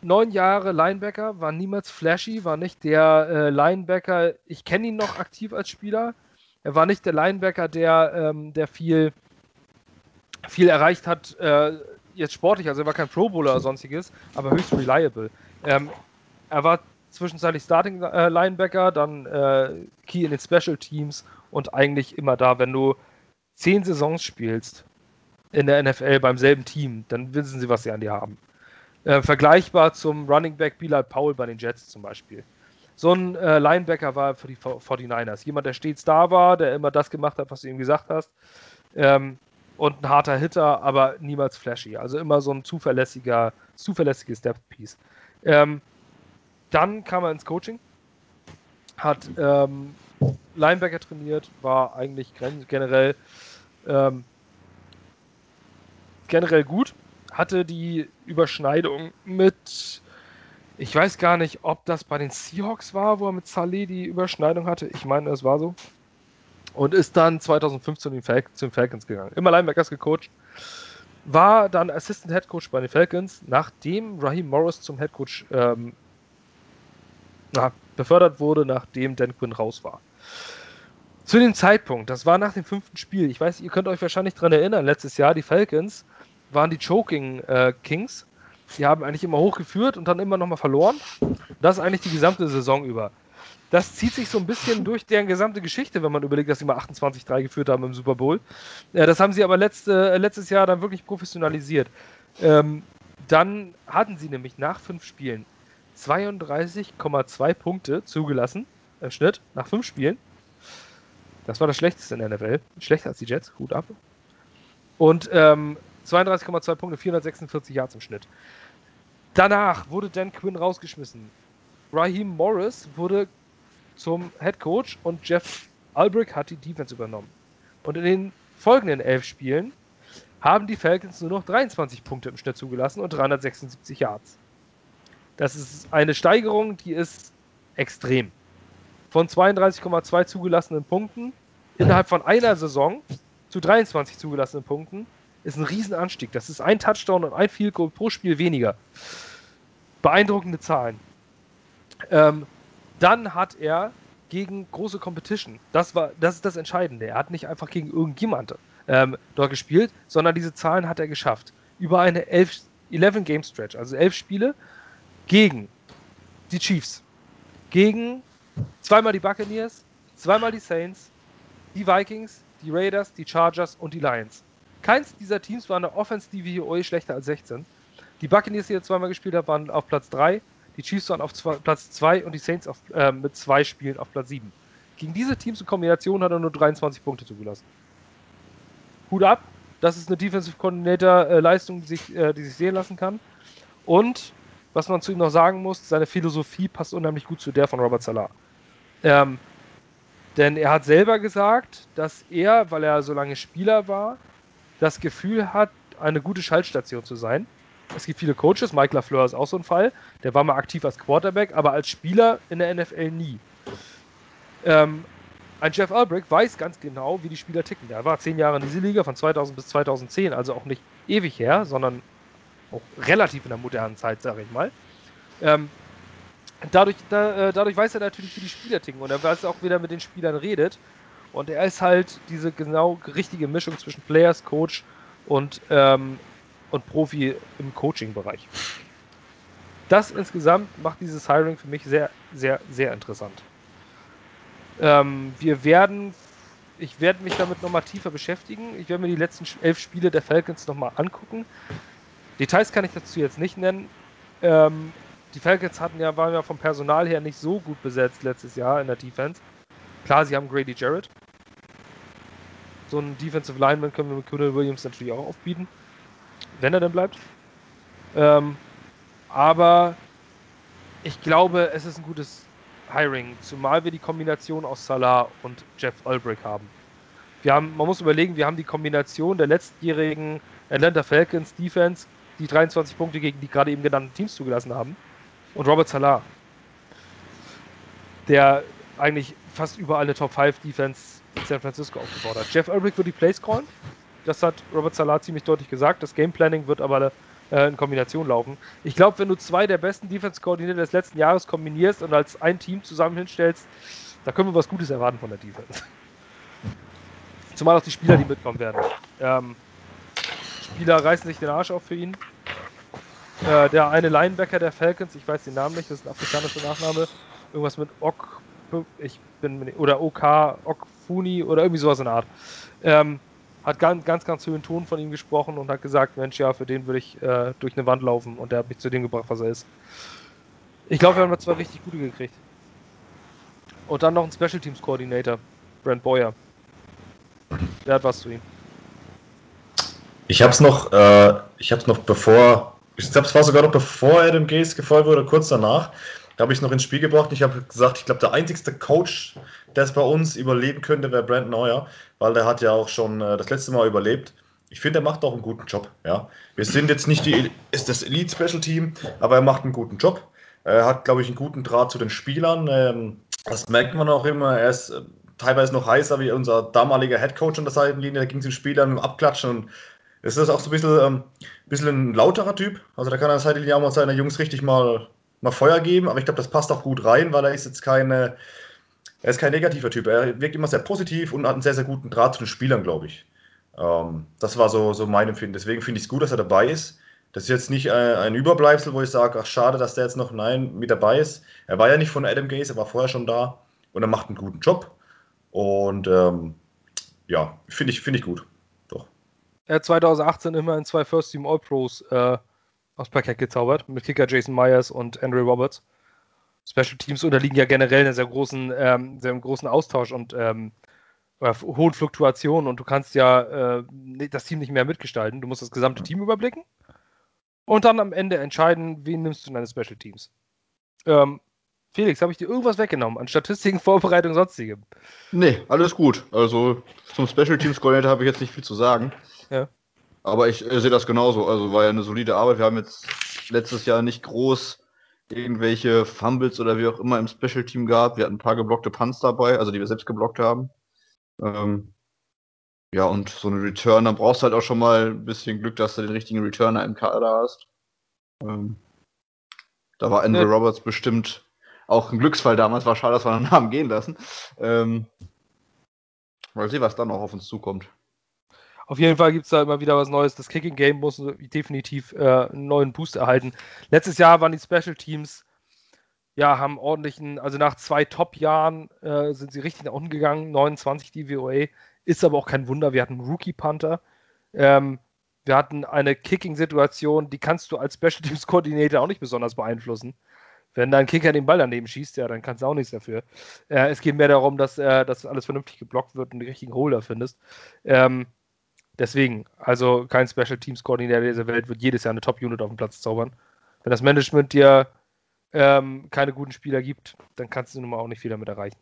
Speaker 1: neun Jahre Linebacker, war niemals flashy, war nicht der äh, Linebacker, ich kenne ihn noch aktiv als Spieler. Er war nicht der Linebacker, der, ähm, der viel, viel erreicht hat, äh, jetzt sportlich, also er war kein Pro Bowler oder sonstiges, aber höchst reliable. Ähm, er war zwischenzeitlich Starting äh, Linebacker, dann äh, Key in den Special Teams und eigentlich immer da, wenn du zehn Saisons spielst in der NFL beim selben Team, dann wissen sie, was sie an dir haben. Äh, vergleichbar zum Running Back Bilal Powell bei den Jets zum Beispiel. So ein äh, Linebacker war für die 49ers. Jemand, der stets da war, der immer das gemacht hat, was du ihm gesagt hast. Ähm, und ein harter Hitter, aber niemals flashy. Also immer so ein zuverlässiger, zuverlässiges Depth Piece. Ähm, dann kam er ins Coaching, hat ähm, Linebacker trainiert, war eigentlich generell ähm, generell gut, hatte die Überschneidung mit, ich weiß gar nicht, ob das bei den Seahawks war, wo er mit Saleh die Überschneidung hatte. Ich meine, es war so. und ist dann 2015 zu den Falcons gegangen. Immer Linebackers gecoacht. War dann Assistant Head Coach bei den Falcons, nachdem Raheem Morris zum Head Coach ähm, na, befördert wurde, nachdem Dan Quinn raus war. Zu dem Zeitpunkt, das war nach dem fünften Spiel, ich weiß, ihr könnt euch wahrscheinlich daran erinnern, letztes Jahr, die Falcons waren die Choking äh, Kings. Die haben eigentlich immer hochgeführt und dann immer nochmal verloren. Das eigentlich die gesamte Saison über. Das zieht sich so ein bisschen durch deren gesamte Geschichte, wenn man überlegt, dass sie mal 28-3 geführt haben im Super Bowl. Ja, das haben sie aber letzte, äh, letztes Jahr dann wirklich professionalisiert. Ähm, dann hatten sie nämlich nach fünf Spielen 32,2 Punkte zugelassen im Schnitt nach fünf Spielen. Das war das Schlechteste in der NFL. Schlechter als die Jets, Hut ab. Und ähm, 32,2 Punkte, 446 Yards im Schnitt. Danach wurde Dan Quinn rausgeschmissen. Raheem Morris wurde zum Head Coach und Jeff Albrecht hat die Defense übernommen. Und in den folgenden elf Spielen haben die Falcons nur noch 23 Punkte im Schnitt zugelassen und 376 Yards. Das ist eine Steigerung, die ist extrem. Von 32,2 zugelassenen Punkten innerhalb von einer Saison zu 23 zugelassenen Punkten ist ein Riesenanstieg. Das ist ein Touchdown und ein Field Goal pro Spiel weniger. Beeindruckende Zahlen. Ähm, dann hat er gegen große Competition, das war, das ist das Entscheidende. Er hat nicht einfach gegen irgendjemand ähm, dort gespielt, sondern diese Zahlen hat er geschafft. Über eine 11, 11 Game Stretch, also elf Spiele gegen die Chiefs, gegen zweimal die Buccaneers, zweimal die Saints, die Vikings, die Raiders, die Chargers und die Lions. Keins dieser Teams war eine Offense DVOA schlechter als 16. Die Buccaneers, die er zweimal gespielt hat, waren auf Platz 3. Die Chiefs waren auf zwei, Platz 2 und die Saints auf, äh, mit zwei Spielen auf Platz 7. Gegen diese Teams in Kombination hat er nur 23 Punkte zugelassen. Hut ab, das ist eine Defensive Coordinator-Leistung, die, sich, äh, die sich sehen lassen kann. Und was man zu ihm noch sagen muss, seine Philosophie passt unheimlich gut zu der von Robert Salah. Ähm, denn er hat selber gesagt, dass er, weil er so lange Spieler war, das Gefühl hat, eine gute Schaltstation zu sein. Es gibt viele Coaches, Mike LaFleur ist auch so ein Fall, der war mal aktiv als Quarterback, aber als Spieler in der NFL nie. Ähm, ein Jeff Albrecht weiß ganz genau, wie die Spieler ticken. Der war zehn Jahre in dieser Liga, von 2000 bis 2010, also auch nicht ewig her, sondern auch relativ in der modernen Zeit, sage ich mal. Ähm, dadurch, da, äh, dadurch weiß er natürlich, wie die Spieler ticken und er weiß auch, wie er mit den Spielern redet. Und er ist halt diese genau richtige Mischung zwischen Players, Coach und, ähm, und Profi im Coaching-Bereich. Das insgesamt macht dieses Hiring für mich sehr, sehr, sehr interessant. Ähm, wir werden, ich werde mich damit nochmal tiefer beschäftigen. Ich werde mir die letzten elf Spiele der Falcons nochmal angucken. Details kann ich dazu jetzt nicht nennen. Ähm, die Falcons hatten ja, waren ja vom Personal her nicht so gut besetzt letztes Jahr in der Defense. Klar, sie haben Grady Jarrett. So einen Defensive Lineman können wir mit Quinn Williams natürlich auch aufbieten. Wenn er denn bleibt. Ähm, aber ich glaube, es ist ein gutes Hiring, zumal wir die Kombination aus Salah und Jeff Ulbrich haben. Wir haben, man muss überlegen, wir haben die Kombination der letztjährigen Atlanta Falcons Defense, die 23 Punkte gegen die gerade eben genannten Teams zugelassen haben, und Robert Salah, der eigentlich fast überall eine Top 5 Defense in San Francisco aufgebaut hat. Jeff Ulbrich wird die Plays callen. Das hat Robert Salah ziemlich deutlich gesagt. Das Game Planning wird aber äh, in Kombination laufen. Ich glaube, wenn du zwei der besten Defense-Koordinator des letzten Jahres kombinierst und als ein Team zusammen hinstellst, da können wir was Gutes erwarten von der Defense. Zumal auch die Spieler, die mitkommen werden. Ähm, Spieler reißen sich den Arsch auf für ihn. Äh, der eine Linebacker der Falcons, ich weiß den Namen nicht, das ist ein afrikanischer Nachname, irgendwas mit Ok, ich bin, oder OK, Okfuni oder irgendwie sowas in der Art. Ähm, hat ganz, ganz, ganz höheren Ton von ihm gesprochen und hat gesagt, Mensch, ja, für den würde ich äh, durch eine Wand laufen und der hat mich zu dem gebracht, was er ist. Ich glaube, wir haben da zwei richtig gute gekriegt. Und dann noch ein Special Teams Coordinator, Brent Boyer. Der hat was zu ihm.
Speaker 3: Ich habe es noch, äh, ich habe noch bevor, ich glaube, es war sogar noch bevor Adam Gaze gefolgt wurde, kurz danach. Habe ich noch ins Spiel gebracht. Ich habe gesagt, ich glaube, der einzigste Coach, der es bei uns überleben könnte, wäre Brent Neuer, weil der hat ja auch schon äh, das letzte Mal überlebt. Ich finde, er macht auch einen guten Job. Ja, wir sind jetzt nicht die, ist das Elite Special Team, aber er macht einen guten Job. Er hat, glaube ich, einen guten Draht zu den Spielern. Ähm, das merkt man auch immer. Er ist äh, teilweise noch heißer wie unser damaliger Headcoach an der Seitenlinie. Da ging es den Spielern abklatschen und es ist auch so ein bisschen, ähm, bisschen ein lauterer Typ. Also da kann er Seitenlinie auch mal seine Jungs richtig mal, mal Feuer geben, aber ich glaube, das passt auch gut rein, weil er ist jetzt keine, er ist kein negativer Typ. Er wirkt immer sehr positiv und hat einen sehr, sehr guten Draht zu den Spielern, glaube ich. Ähm, das war so, so mein Empfinden. Deswegen finde ich es gut, dass er dabei ist. Das ist jetzt nicht ein, ein Überbleibsel, wo ich sage, ach schade, dass der jetzt noch nein mit dabei ist. Er war ja nicht von Adam Gaze, er war vorher schon da und er macht einen guten Job. Und ähm, ja, finde ich, find ich gut. Doch.
Speaker 1: Er hat 2018 immerhin zwei First Team All-Pros äh, aus Parkett gezaubert, mit Kicker Jason Myers und Andrew Roberts. Special Teams unterliegen ja generell einer sehr großen, ähm, sehr großen Austausch und ähm, hohen Fluktuationen und du kannst ja äh, das Team nicht mehr mitgestalten. Du musst das gesamte Team überblicken und dann am Ende entscheiden, wen nimmst du in deine Special Teams. Ähm, Felix, habe ich dir irgendwas weggenommen an Statistiken, (laughs) Vorbereitung, sonstigem?
Speaker 2: Nee, alles gut. Also zum Special Teams Coordinator habe ich jetzt nicht viel zu sagen.
Speaker 1: Ja.
Speaker 2: Aber ich äh, sehe das genauso. Also war ja eine solide Arbeit. Wir haben jetzt letztes Jahr nicht groß irgendwelche Fumbles oder wie auch immer im Special Team gehabt. Wir hatten ein paar geblockte Punts dabei, also die wir selbst geblockt haben. Ähm, ja, und so eine Returner brauchst du halt auch schon mal ein bisschen Glück, dass du den richtigen Returner im Kader hast. Ähm, da war Andrew ja. Roberts bestimmt auch ein Glücksfall damals. War schade, dass wir den Namen gehen lassen. Ähm, mal sehen, was dann noch auf uns zukommt.
Speaker 1: Auf jeden Fall gibt es da immer wieder was Neues. Das Kicking Game muss definitiv äh, einen neuen Boost erhalten. Letztes Jahr waren die Special Teams, ja, haben ordentlichen, also nach zwei Top-Jahren äh, sind sie richtig nach unten gegangen. 29 DVOA. Ist aber auch kein Wunder. Wir hatten Rookie-Punter. Ähm, wir hatten eine Kicking-Situation, die kannst du als Special Teams Koordinator auch nicht besonders beeinflussen. Wenn dein Kicker den Ball daneben schießt, ja, dann kannst du auch nichts dafür. Äh, es geht mehr darum, dass, äh, dass alles vernünftig geblockt wird und die richtigen Holder findest. Ähm, deswegen, also kein Special Teams Koordinator dieser Welt wird jedes Jahr eine Top-Unit auf den Platz zaubern. Wenn das Management dir ähm, keine guten Spieler gibt, dann kannst du nun mal auch nicht viel damit erreichen.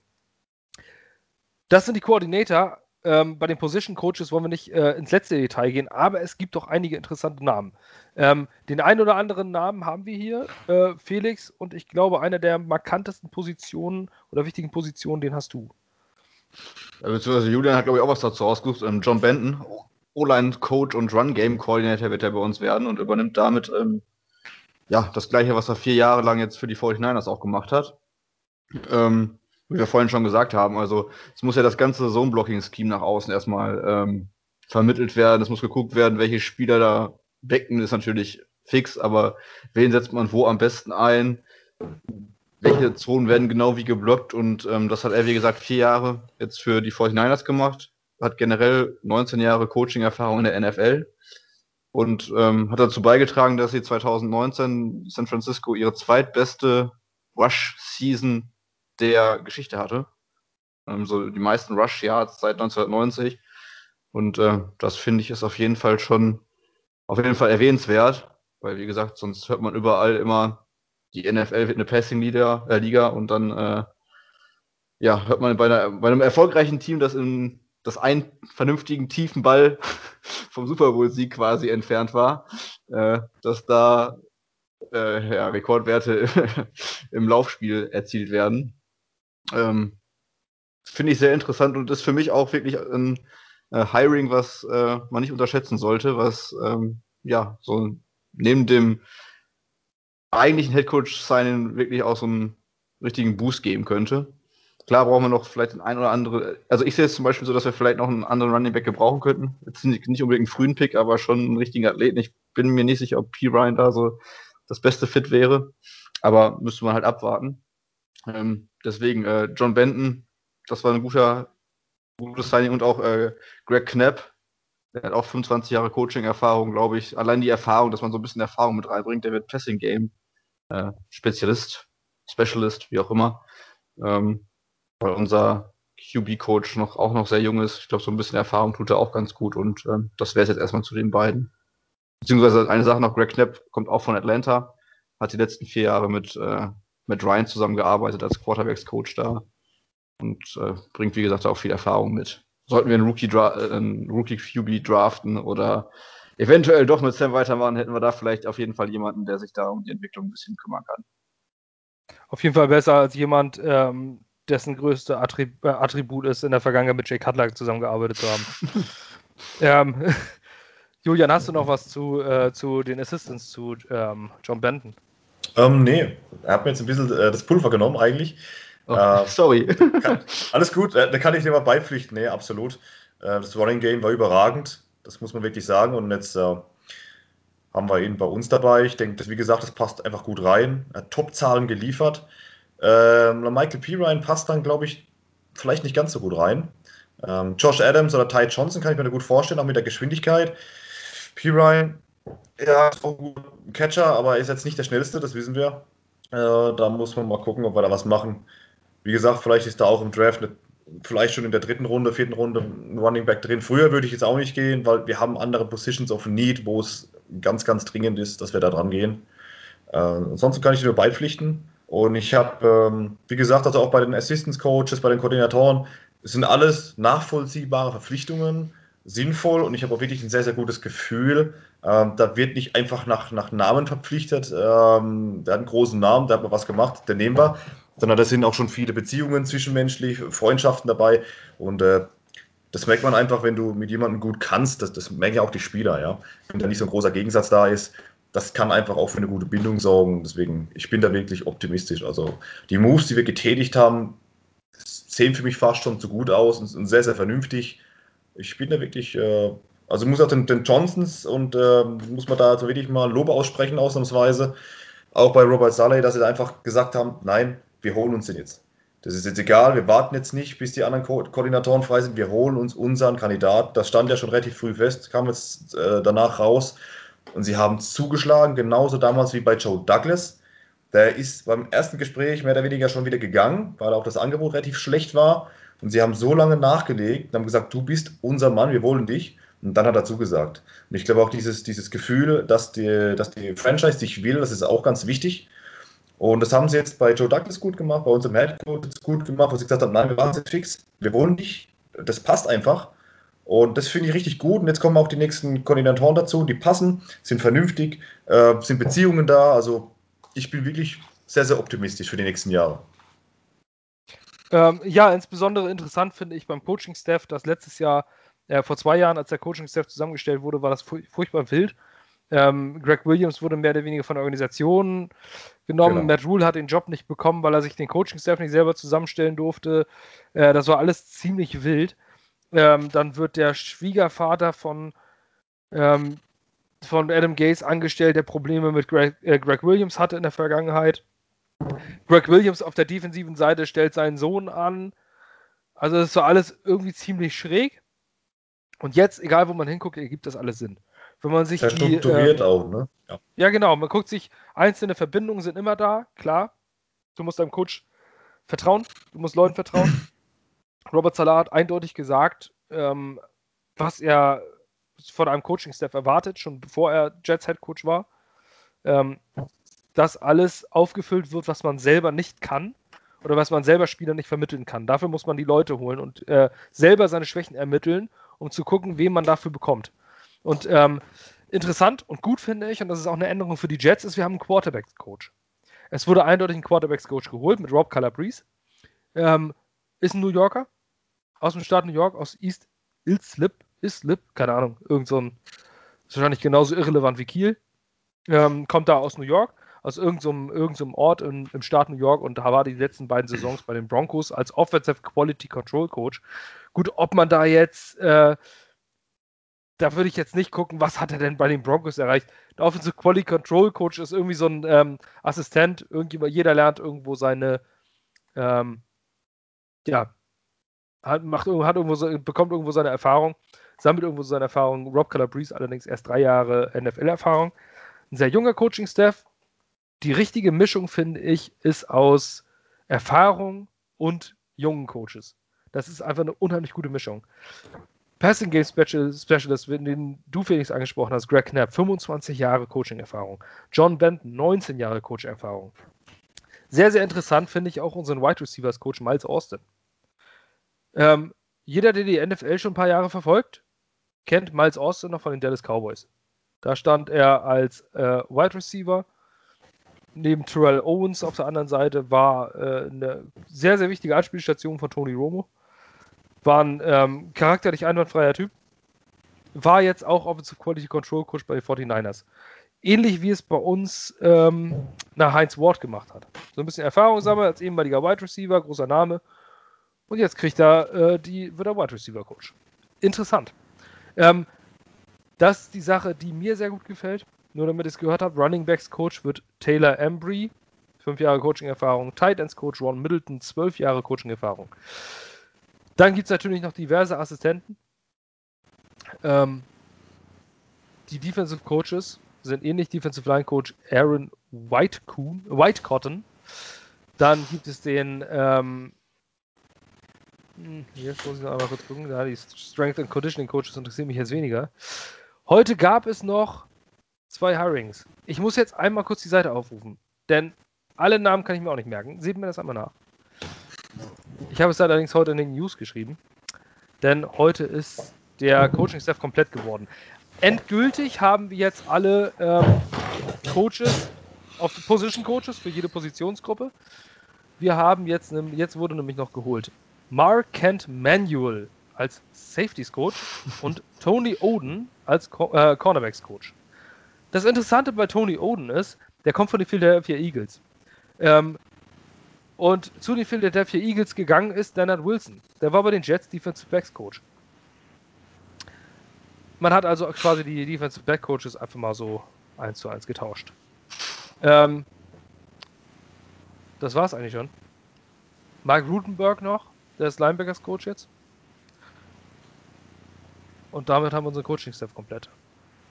Speaker 1: Das sind die Koordinator. Ähm, bei den Position Coaches wollen wir nicht äh, ins letzte Detail gehen, aber es gibt doch einige interessante Namen. Ähm, den einen oder anderen Namen haben wir hier, äh, Felix, und ich glaube, einer der markantesten Positionen oder wichtigen Positionen, den hast du.
Speaker 2: Ja, beziehungsweise Julian hat, glaube ich, auch was dazu ausgesucht. Ähm, John Benton, O-Line-Coach und Run-Game-Coordinator wird er bei uns werden und übernimmt damit ähm, ja, das gleiche, was er vier Jahre lang jetzt für die 49ers auch gemacht hat. Ähm, wie wir vorhin schon gesagt haben, also es muss ja das ganze Zone-Blocking-Scheme nach außen erstmal ähm, vermittelt werden. Es muss geguckt werden, welche Spieler da wecken, ist natürlich fix, aber wen setzt man wo am besten ein? Welche Zonen werden genau wie geblockt? Und ähm, das hat er, wie gesagt, vier Jahre jetzt für die 49ers gemacht. Hat generell 19 Jahre Coaching-Erfahrung in der NFL und ähm, hat dazu beigetragen, dass sie 2019 San Francisco ihre zweitbeste Rush-Season der Geschichte hatte. Ähm, so die meisten Rush-Yards seit 1990. Und äh, das finde ich ist auf jeden Fall schon auf jeden Fall erwähnenswert, weil wie gesagt, sonst hört man überall immer, die NFL wird eine Passing-Liga äh, Liga und dann äh, ja, hört man bei, einer, bei einem erfolgreichen Team, das in das einen vernünftigen tiefen Ball (laughs) vom Super Bowl-Sieg quasi entfernt war, äh, dass da äh, ja, Rekordwerte (laughs) im Laufspiel erzielt werden. Ähm, Finde ich sehr interessant und ist für mich auch wirklich ein äh, Hiring, was äh, man nicht unterschätzen sollte, was ähm, ja so neben dem eigentlichen Headcoach-Signing wirklich auch so einen richtigen Boost geben könnte. Klar brauchen wir noch vielleicht ein oder andere. Also ich sehe es zum Beispiel so, dass wir vielleicht noch einen anderen Running Back gebrauchen könnten. Jetzt nicht, nicht unbedingt einen frühen Pick, aber schon einen richtigen Athleten. Ich bin mir nicht sicher, ob P. Ryan da so das beste Fit wäre. Aber müsste man halt abwarten. Ähm, deswegen, äh, John Benton, das war ein guter, gutes Signing und auch äh, Greg Knapp, der hat auch 25 Jahre Coaching-Erfahrung, glaube ich. Allein die Erfahrung, dass man so ein bisschen Erfahrung mit reinbringt, der wird Passing-Game äh, Spezialist, Specialist, wie auch immer. Ähm, weil unser QB-Coach noch, auch noch sehr jung ist. Ich glaube, so ein bisschen Erfahrung tut er auch ganz gut und ähm, das wäre es jetzt erstmal zu den beiden. Beziehungsweise eine Sache noch, Greg Knapp kommt auch von Atlanta, hat die letzten vier Jahre mit, äh, mit Ryan zusammengearbeitet als Quarterbacks-Coach da und äh, bringt, wie gesagt, auch viel Erfahrung mit. Sollten wir einen Rookie, äh, einen Rookie QB draften oder eventuell doch mit Sam weitermachen, hätten wir da vielleicht auf jeden Fall jemanden, der sich da um die Entwicklung ein bisschen kümmern kann.
Speaker 1: Auf jeden Fall besser als jemand, ähm, dessen größte Attrib äh, Attribut ist, in der Vergangenheit mit Jay Cutler zusammengearbeitet zu haben. (laughs) ähm, (laughs) Julian, hast du noch was zu, äh, zu den Assistants zu ähm, John Benton?
Speaker 3: Ähm, nee, er hat mir jetzt ein bisschen äh, das Pulver genommen eigentlich.
Speaker 2: Oh, äh, (laughs) sorry.
Speaker 3: Kann, alles gut, äh, da kann ich dir mal beipflichten. Nee, absolut. Äh, das Running Game war überragend. Das muss man wirklich sagen. Und jetzt äh, haben wir ihn bei uns dabei. Ich denke, wie gesagt, das passt einfach gut rein. Er hat Top-Zahlen geliefert. Ähm, Michael P. Ryan passt dann, glaube ich, vielleicht nicht ganz so gut rein. Ähm, Josh Adams oder Ty Johnson kann ich mir gut vorstellen, auch mit der Geschwindigkeit. P. Ryan, ja, ist auch ein Catcher, aber ist jetzt nicht der schnellste, das wissen wir. Äh, da muss man mal gucken, ob wir da was machen. Wie gesagt, vielleicht ist da auch im Draft eine, vielleicht schon in der dritten Runde, vierten Runde ein Running Back drin. Früher würde ich jetzt auch nicht gehen, weil wir haben andere Positions of Need, wo es ganz, ganz dringend ist, dass wir da dran gehen. Äh, ansonsten kann ich nur beipflichten. Und ich habe, ähm, wie gesagt, also auch bei den Assistance Coaches, bei den Koordinatoren, es sind alles nachvollziehbare Verpflichtungen, sinnvoll und ich habe auch wirklich ein sehr, sehr gutes Gefühl. Ähm, da wird nicht einfach nach, nach Namen verpflichtet. Ähm, der hat einen großen Namen, der hat mal was gemacht, der nehmen wir. Sondern da sind auch schon viele Beziehungen zwischenmenschlich, Freundschaften dabei. Und äh, das merkt man einfach, wenn du mit jemandem gut kannst. Das, das merken ja auch die Spieler, ja. Wenn da nicht so ein großer Gegensatz da ist, das kann einfach auch für eine gute Bindung sorgen. Deswegen, ich bin da wirklich optimistisch. Also die Moves, die wir getätigt haben, sehen für mich fast schon zu gut aus und sind sehr, sehr vernünftig. Ich bin da wirklich, äh, also muss auch den, den Johnsons und äh, muss man da also wirklich mal Lob aussprechen, ausnahmsweise. Auch bei Robert Saleh, dass sie da einfach gesagt haben, nein, wir holen uns den jetzt. Das ist jetzt egal, wir warten jetzt nicht, bis die anderen Ko Koordinatoren frei sind, wir holen uns unseren Kandidat. Das stand ja schon relativ früh fest, kam jetzt äh, danach raus. Und sie haben zugeschlagen, genauso damals wie bei Joe Douglas. Der ist beim ersten Gespräch mehr oder weniger schon wieder gegangen, weil auch das Angebot relativ schlecht war. Und sie haben so lange nachgelegt und haben gesagt, du bist unser Mann, wir wollen dich. Und dann hat er zugesagt. Und ich glaube auch dieses, dieses Gefühl, dass die, dass die Franchise dich will, das ist auch ganz wichtig. Und das haben sie jetzt bei Joe Douglas gut gemacht, bei unserem Head Coach gut gemacht, wo sie gesagt haben, nein, wir waren jetzt fix, wir wollen dich. Das passt einfach. Und das finde ich richtig gut. Und jetzt kommen auch die nächsten Koordinatoren dazu, die passen, sind vernünftig, äh, sind Beziehungen da. Also ich bin wirklich sehr, sehr optimistisch für die nächsten Jahre.
Speaker 1: Ähm, ja, insbesondere interessant finde ich beim Coaching-Staff, dass letztes Jahr, äh, vor zwei Jahren, als der Coaching-Staff zusammengestellt wurde, war das furchtbar wild. Ähm, Greg Williams wurde mehr oder weniger von der Organisation genommen. Genau. Matt Rule hat den Job nicht bekommen, weil er sich den Coaching-Staff nicht selber zusammenstellen durfte. Äh, das war alles ziemlich wild. Ähm, dann wird der Schwiegervater von, ähm, von Adam Gates angestellt, der Probleme mit Greg, äh, Greg Williams hatte in der Vergangenheit. Greg Williams auf der defensiven Seite stellt seinen Sohn an. Also das war alles irgendwie ziemlich schräg. Und jetzt, egal wo man hinguckt, ergibt das alles Sinn. Wenn man sich die,
Speaker 3: äh, auch, ne?
Speaker 1: Ja. ja, genau. Man guckt sich, einzelne Verbindungen sind immer da, klar. Du musst deinem Coach vertrauen, du musst Leuten vertrauen. Robert Salah hat eindeutig gesagt, ähm, was er von einem Coaching-Staff erwartet, schon bevor er Jets Head Coach war. Ähm, dass alles aufgefüllt wird, was man selber nicht kann oder was man selber Spieler nicht vermitteln kann. Dafür muss man die Leute holen und äh, selber seine Schwächen ermitteln, um zu gucken, wen man dafür bekommt. Und ähm, interessant und gut finde ich, und das ist auch eine Änderung für die Jets, ist, wir haben einen Quarterbacks-Coach. Es wurde eindeutig ein Quarterbacks-Coach geholt mit Rob Calabrese. Ähm, ist ein New Yorker, aus dem Staat New York, aus East Islip, Islip, keine Ahnung, irgend so ein, ist wahrscheinlich genauso irrelevant wie Kiel. Ähm, kommt da aus New York, aus irgendeinem so irgend so Ort in, im Staat New York und da war die letzten beiden Saisons bei den Broncos als Offensive Quality Control Coach. Gut, ob man da jetzt, äh, da würde ich jetzt nicht gucken, was hat er denn bei den Broncos erreicht. Der Offensive Quality Control Coach ist irgendwie so ein ähm, Assistent, irgendjemand, jeder lernt irgendwo seine, ähm, ja, hat, macht, hat irgendwo, bekommt irgendwo seine Erfahrung, sammelt irgendwo seine Erfahrung. Rob Calabrese allerdings erst drei Jahre NFL-Erfahrung. Ein sehr junger Coaching-Staff. Die richtige Mischung, finde ich, ist aus Erfahrung und jungen Coaches. Das ist einfach eine unheimlich gute Mischung. Passing Game Specialist, den du Felix angesprochen hast, Greg Knapp, 25 Jahre Coaching-Erfahrung. John Benton, 19 Jahre Coaching-Erfahrung. Sehr, sehr interessant finde ich auch unseren Wide Receivers Coach Miles Austin. Ähm, jeder, der die NFL schon ein paar Jahre verfolgt, kennt Miles Austin noch von den Dallas Cowboys. Da stand er als äh, Wide Receiver neben Terrell Owens auf der anderen Seite war äh, eine sehr, sehr wichtige Anspielstation von Tony Romo. War ein ähm, charakterlich einwandfreier Typ. War jetzt auch Offensive Quality Control Coach bei den 49ers. Ähnlich wie es bei uns ähm, nach Heinz Ward gemacht hat. So ein bisschen Erfahrung sammeln als ehemaliger Wide Receiver, großer Name. Und jetzt kriegt er äh, die, wird er Wide Receiver Coach. Interessant. Ähm, das ist die Sache, die mir sehr gut gefällt. Nur damit ihr es gehört habt, Running Backs Coach wird Taylor Embry, fünf Jahre Coaching-Erfahrung, Tight Ends Coach Ron Middleton, zwölf Jahre Coaching-Erfahrung. Dann gibt es natürlich noch diverse Assistenten. Ähm, die Defensive Coaches sind ähnlich Defensive Line Coach Aaron Whitecoon, Whitecotton. Dann gibt es den, ähm, hm, jetzt muss ich noch einmal kurz gucken, da die Strength and Conditioning Coaches interessieren mich jetzt weniger. Heute gab es noch zwei Hirings. Ich muss jetzt einmal kurz die Seite aufrufen, denn alle Namen kann ich mir auch nicht merken. Seht mir das einmal nach. Ich habe es allerdings heute in den News geschrieben, denn heute ist der Coaching-Staff komplett geworden. Endgültig haben wir jetzt alle ähm, Coaches, auf Position Coaches für jede Positionsgruppe. Wir haben jetzt, jetzt wurde nämlich noch geholt Mark Kent Manuel als Safeties Coach und Tony Oden als äh, Cornerbacks Coach. Das Interessante bei Tony Oden ist, der kommt von den Philadelphia Eagles. Ähm, und zu den Philadelphia Eagles gegangen ist Leonard Wilson. Der war bei den Jets Defensive Backs Coach. Man hat also quasi die Defensive Back Coaches einfach mal so eins zu eins getauscht. Ähm, das war's eigentlich schon. Mike Rutenberg noch, der ist Linebackers Coach jetzt. Und damit haben wir unseren Coaching-Staff komplett.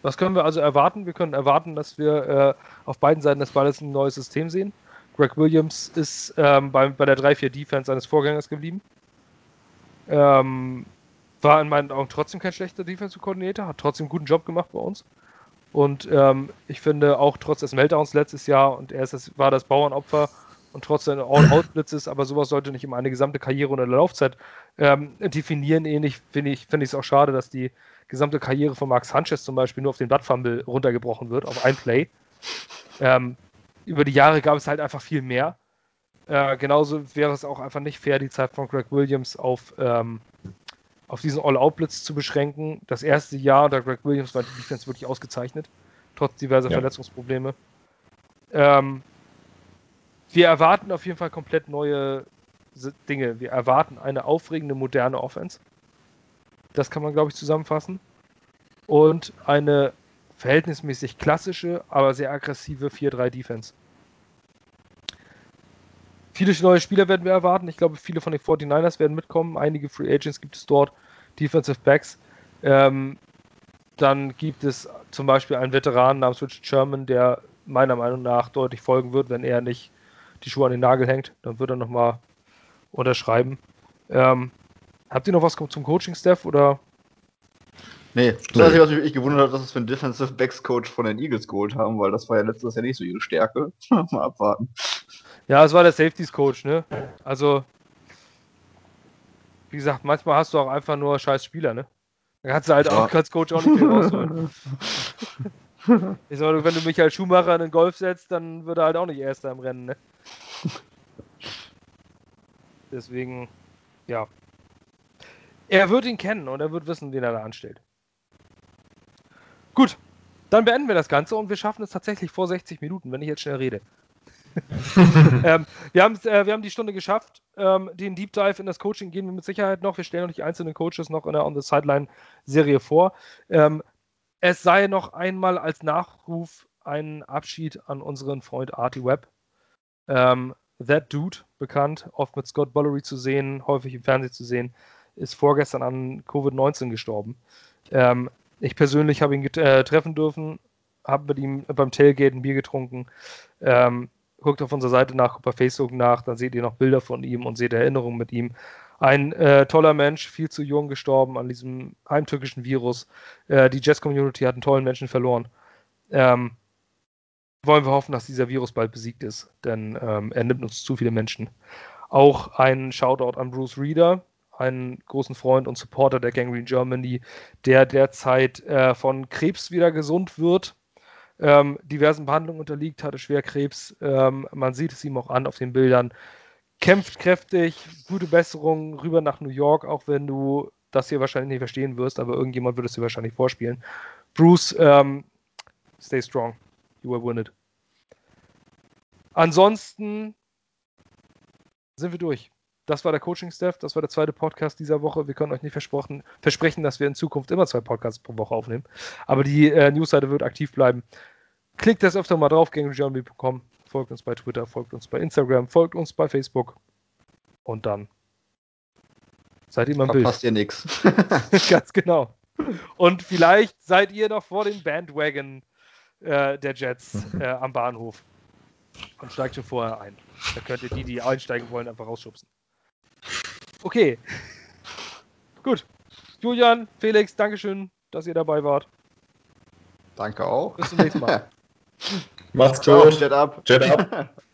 Speaker 1: Was können wir also erwarten? Wir können erwarten, dass wir äh, auf beiden Seiten des Balles ein neues System sehen. Greg Williams ist ähm, bei, bei der 3-4 Defense seines Vorgängers geblieben. Ähm, war in meinen Augen trotzdem kein schlechter Defensive Coordinator, hat trotzdem einen guten Job gemacht bei uns. Und ähm, ich finde auch trotz des Meltdowns letztes Jahr und er das, war das Bauernopfer und trotz seines All-Out-Blitzes, aber sowas sollte nicht immer eine gesamte Karriere oder Laufzeit ähm, definieren. Ähnlich finde ich es find auch schade, dass die gesamte Karriere von Max Sanchez zum Beispiel nur auf den Blattfumble runtergebrochen wird, auf ein Play. Ähm, über die Jahre gab es halt einfach viel mehr. Äh, genauso wäre es auch einfach nicht fair, die Zeit von Greg Williams auf, ähm, auf diesen All-Out-Blitz zu beschränken. Das erste Jahr unter Greg Williams war die Defense wirklich ausgezeichnet, trotz diverser ja. Verletzungsprobleme. Ähm, wir erwarten auf jeden Fall komplett neue Dinge. Wir erwarten eine aufregende, moderne Offense. Das kann man, glaube ich, zusammenfassen. Und eine verhältnismäßig klassische, aber sehr aggressive 4-3-Defense. Viele neue Spieler werden wir erwarten. Ich glaube, viele von den 49ers werden mitkommen. Einige Free Agents gibt es dort. Defensive Backs. Ähm, dann gibt es zum Beispiel einen Veteran namens Richard Sherman, der meiner Meinung nach deutlich folgen wird, wenn er nicht die Schuhe an den Nagel hängt. Dann wird er nochmal unterschreiben. Ähm, habt ihr noch was zum Coaching-Staff oder?
Speaker 2: Nee, das Einzige, was mich gewundert hat, dass es für einen Defensive Backs Coach von den Eagles geholt haben, weil das war ja letztes Jahr nicht so ihre Stärke. (laughs) Mal abwarten.
Speaker 1: Ja, es war der Safeties Coach, ne? Also, wie gesagt, manchmal hast du auch einfach nur scheiß Spieler, ne? Da kannst du halt ja. auch als Coach auch nicht viel rausholen. (laughs) ich sag, wenn du Michael Schumacher in den Golf setzt, dann wird er halt auch nicht Erster im Rennen, ne? Deswegen, ja. Er wird ihn kennen und er wird wissen, wen er da anstellt. Gut, dann beenden wir das Ganze und wir schaffen es tatsächlich vor 60 Minuten, wenn ich jetzt schnell rede. Ähm, wir, äh, wir haben die Stunde geschafft. Ähm, den Deep Dive in das Coaching gehen wir mit Sicherheit noch. Wir stellen noch die einzelnen Coaches noch in der On the Sideline-Serie vor. Ähm, es sei noch einmal als Nachruf ein Abschied an unseren Freund Artie Webb. Ähm, That Dude, bekannt, oft mit Scott Bollery zu sehen, häufig im Fernsehen zu sehen, ist vorgestern an Covid-19 gestorben. Ähm, ich persönlich habe ihn äh, treffen dürfen, habe mit ihm beim Tailgate ein Bier getrunken. Ähm, guckt auf unserer Seite nach, guckt bei Facebook nach, dann seht ihr noch Bilder von ihm und seht Erinnerungen mit ihm. Ein äh, toller Mensch, viel zu jung gestorben an diesem heimtückischen Virus. Äh, die Jazz-Community hat einen tollen Menschen verloren. Ähm, wollen wir hoffen, dass dieser Virus bald besiegt ist, denn ähm, er nimmt uns zu viele Menschen. Auch ein Shoutout an Bruce Reeder, einen großen Freund und Supporter der Gangrene Germany, der derzeit äh, von Krebs wieder gesund wird. Ähm, diversen Behandlungen unterliegt, hatte Schwerkrebs. Ähm, man sieht es ihm auch an auf den Bildern. Kämpft kräftig, gute Besserung rüber nach New York, auch wenn du das hier wahrscheinlich nicht verstehen wirst, aber irgendjemand würde es dir wahrscheinlich vorspielen. Bruce, ähm, stay strong. You win it. Ansonsten sind wir durch. Das war der Coaching-Staff, das war der zweite Podcast dieser Woche. Wir können euch nicht versprechen, dass wir in Zukunft immer zwei Podcasts pro Woche aufnehmen. Aber die äh, Newsseite wird aktiv bleiben. Klickt das öfter mal drauf, gangjourney.com. Folgt uns bei Twitter, folgt uns bei Instagram, folgt uns bei Facebook. Und dann seid ihr mal im Bild.
Speaker 2: Verpasst ihr nichts. (laughs)
Speaker 1: Ganz genau. Und vielleicht seid ihr noch vor dem Bandwagon äh, der Jets äh, am Bahnhof und steigt schon vorher ein. Da könnt ihr die, die einsteigen wollen, einfach rausschubsen. Okay. Gut. Julian, Felix, Dankeschön, dass ihr dabei wart.
Speaker 2: Danke auch.
Speaker 1: Bis zum nächsten Mal. (laughs)
Speaker 3: Macht's gut.
Speaker 2: Jet ab.
Speaker 3: Jet ab. (laughs)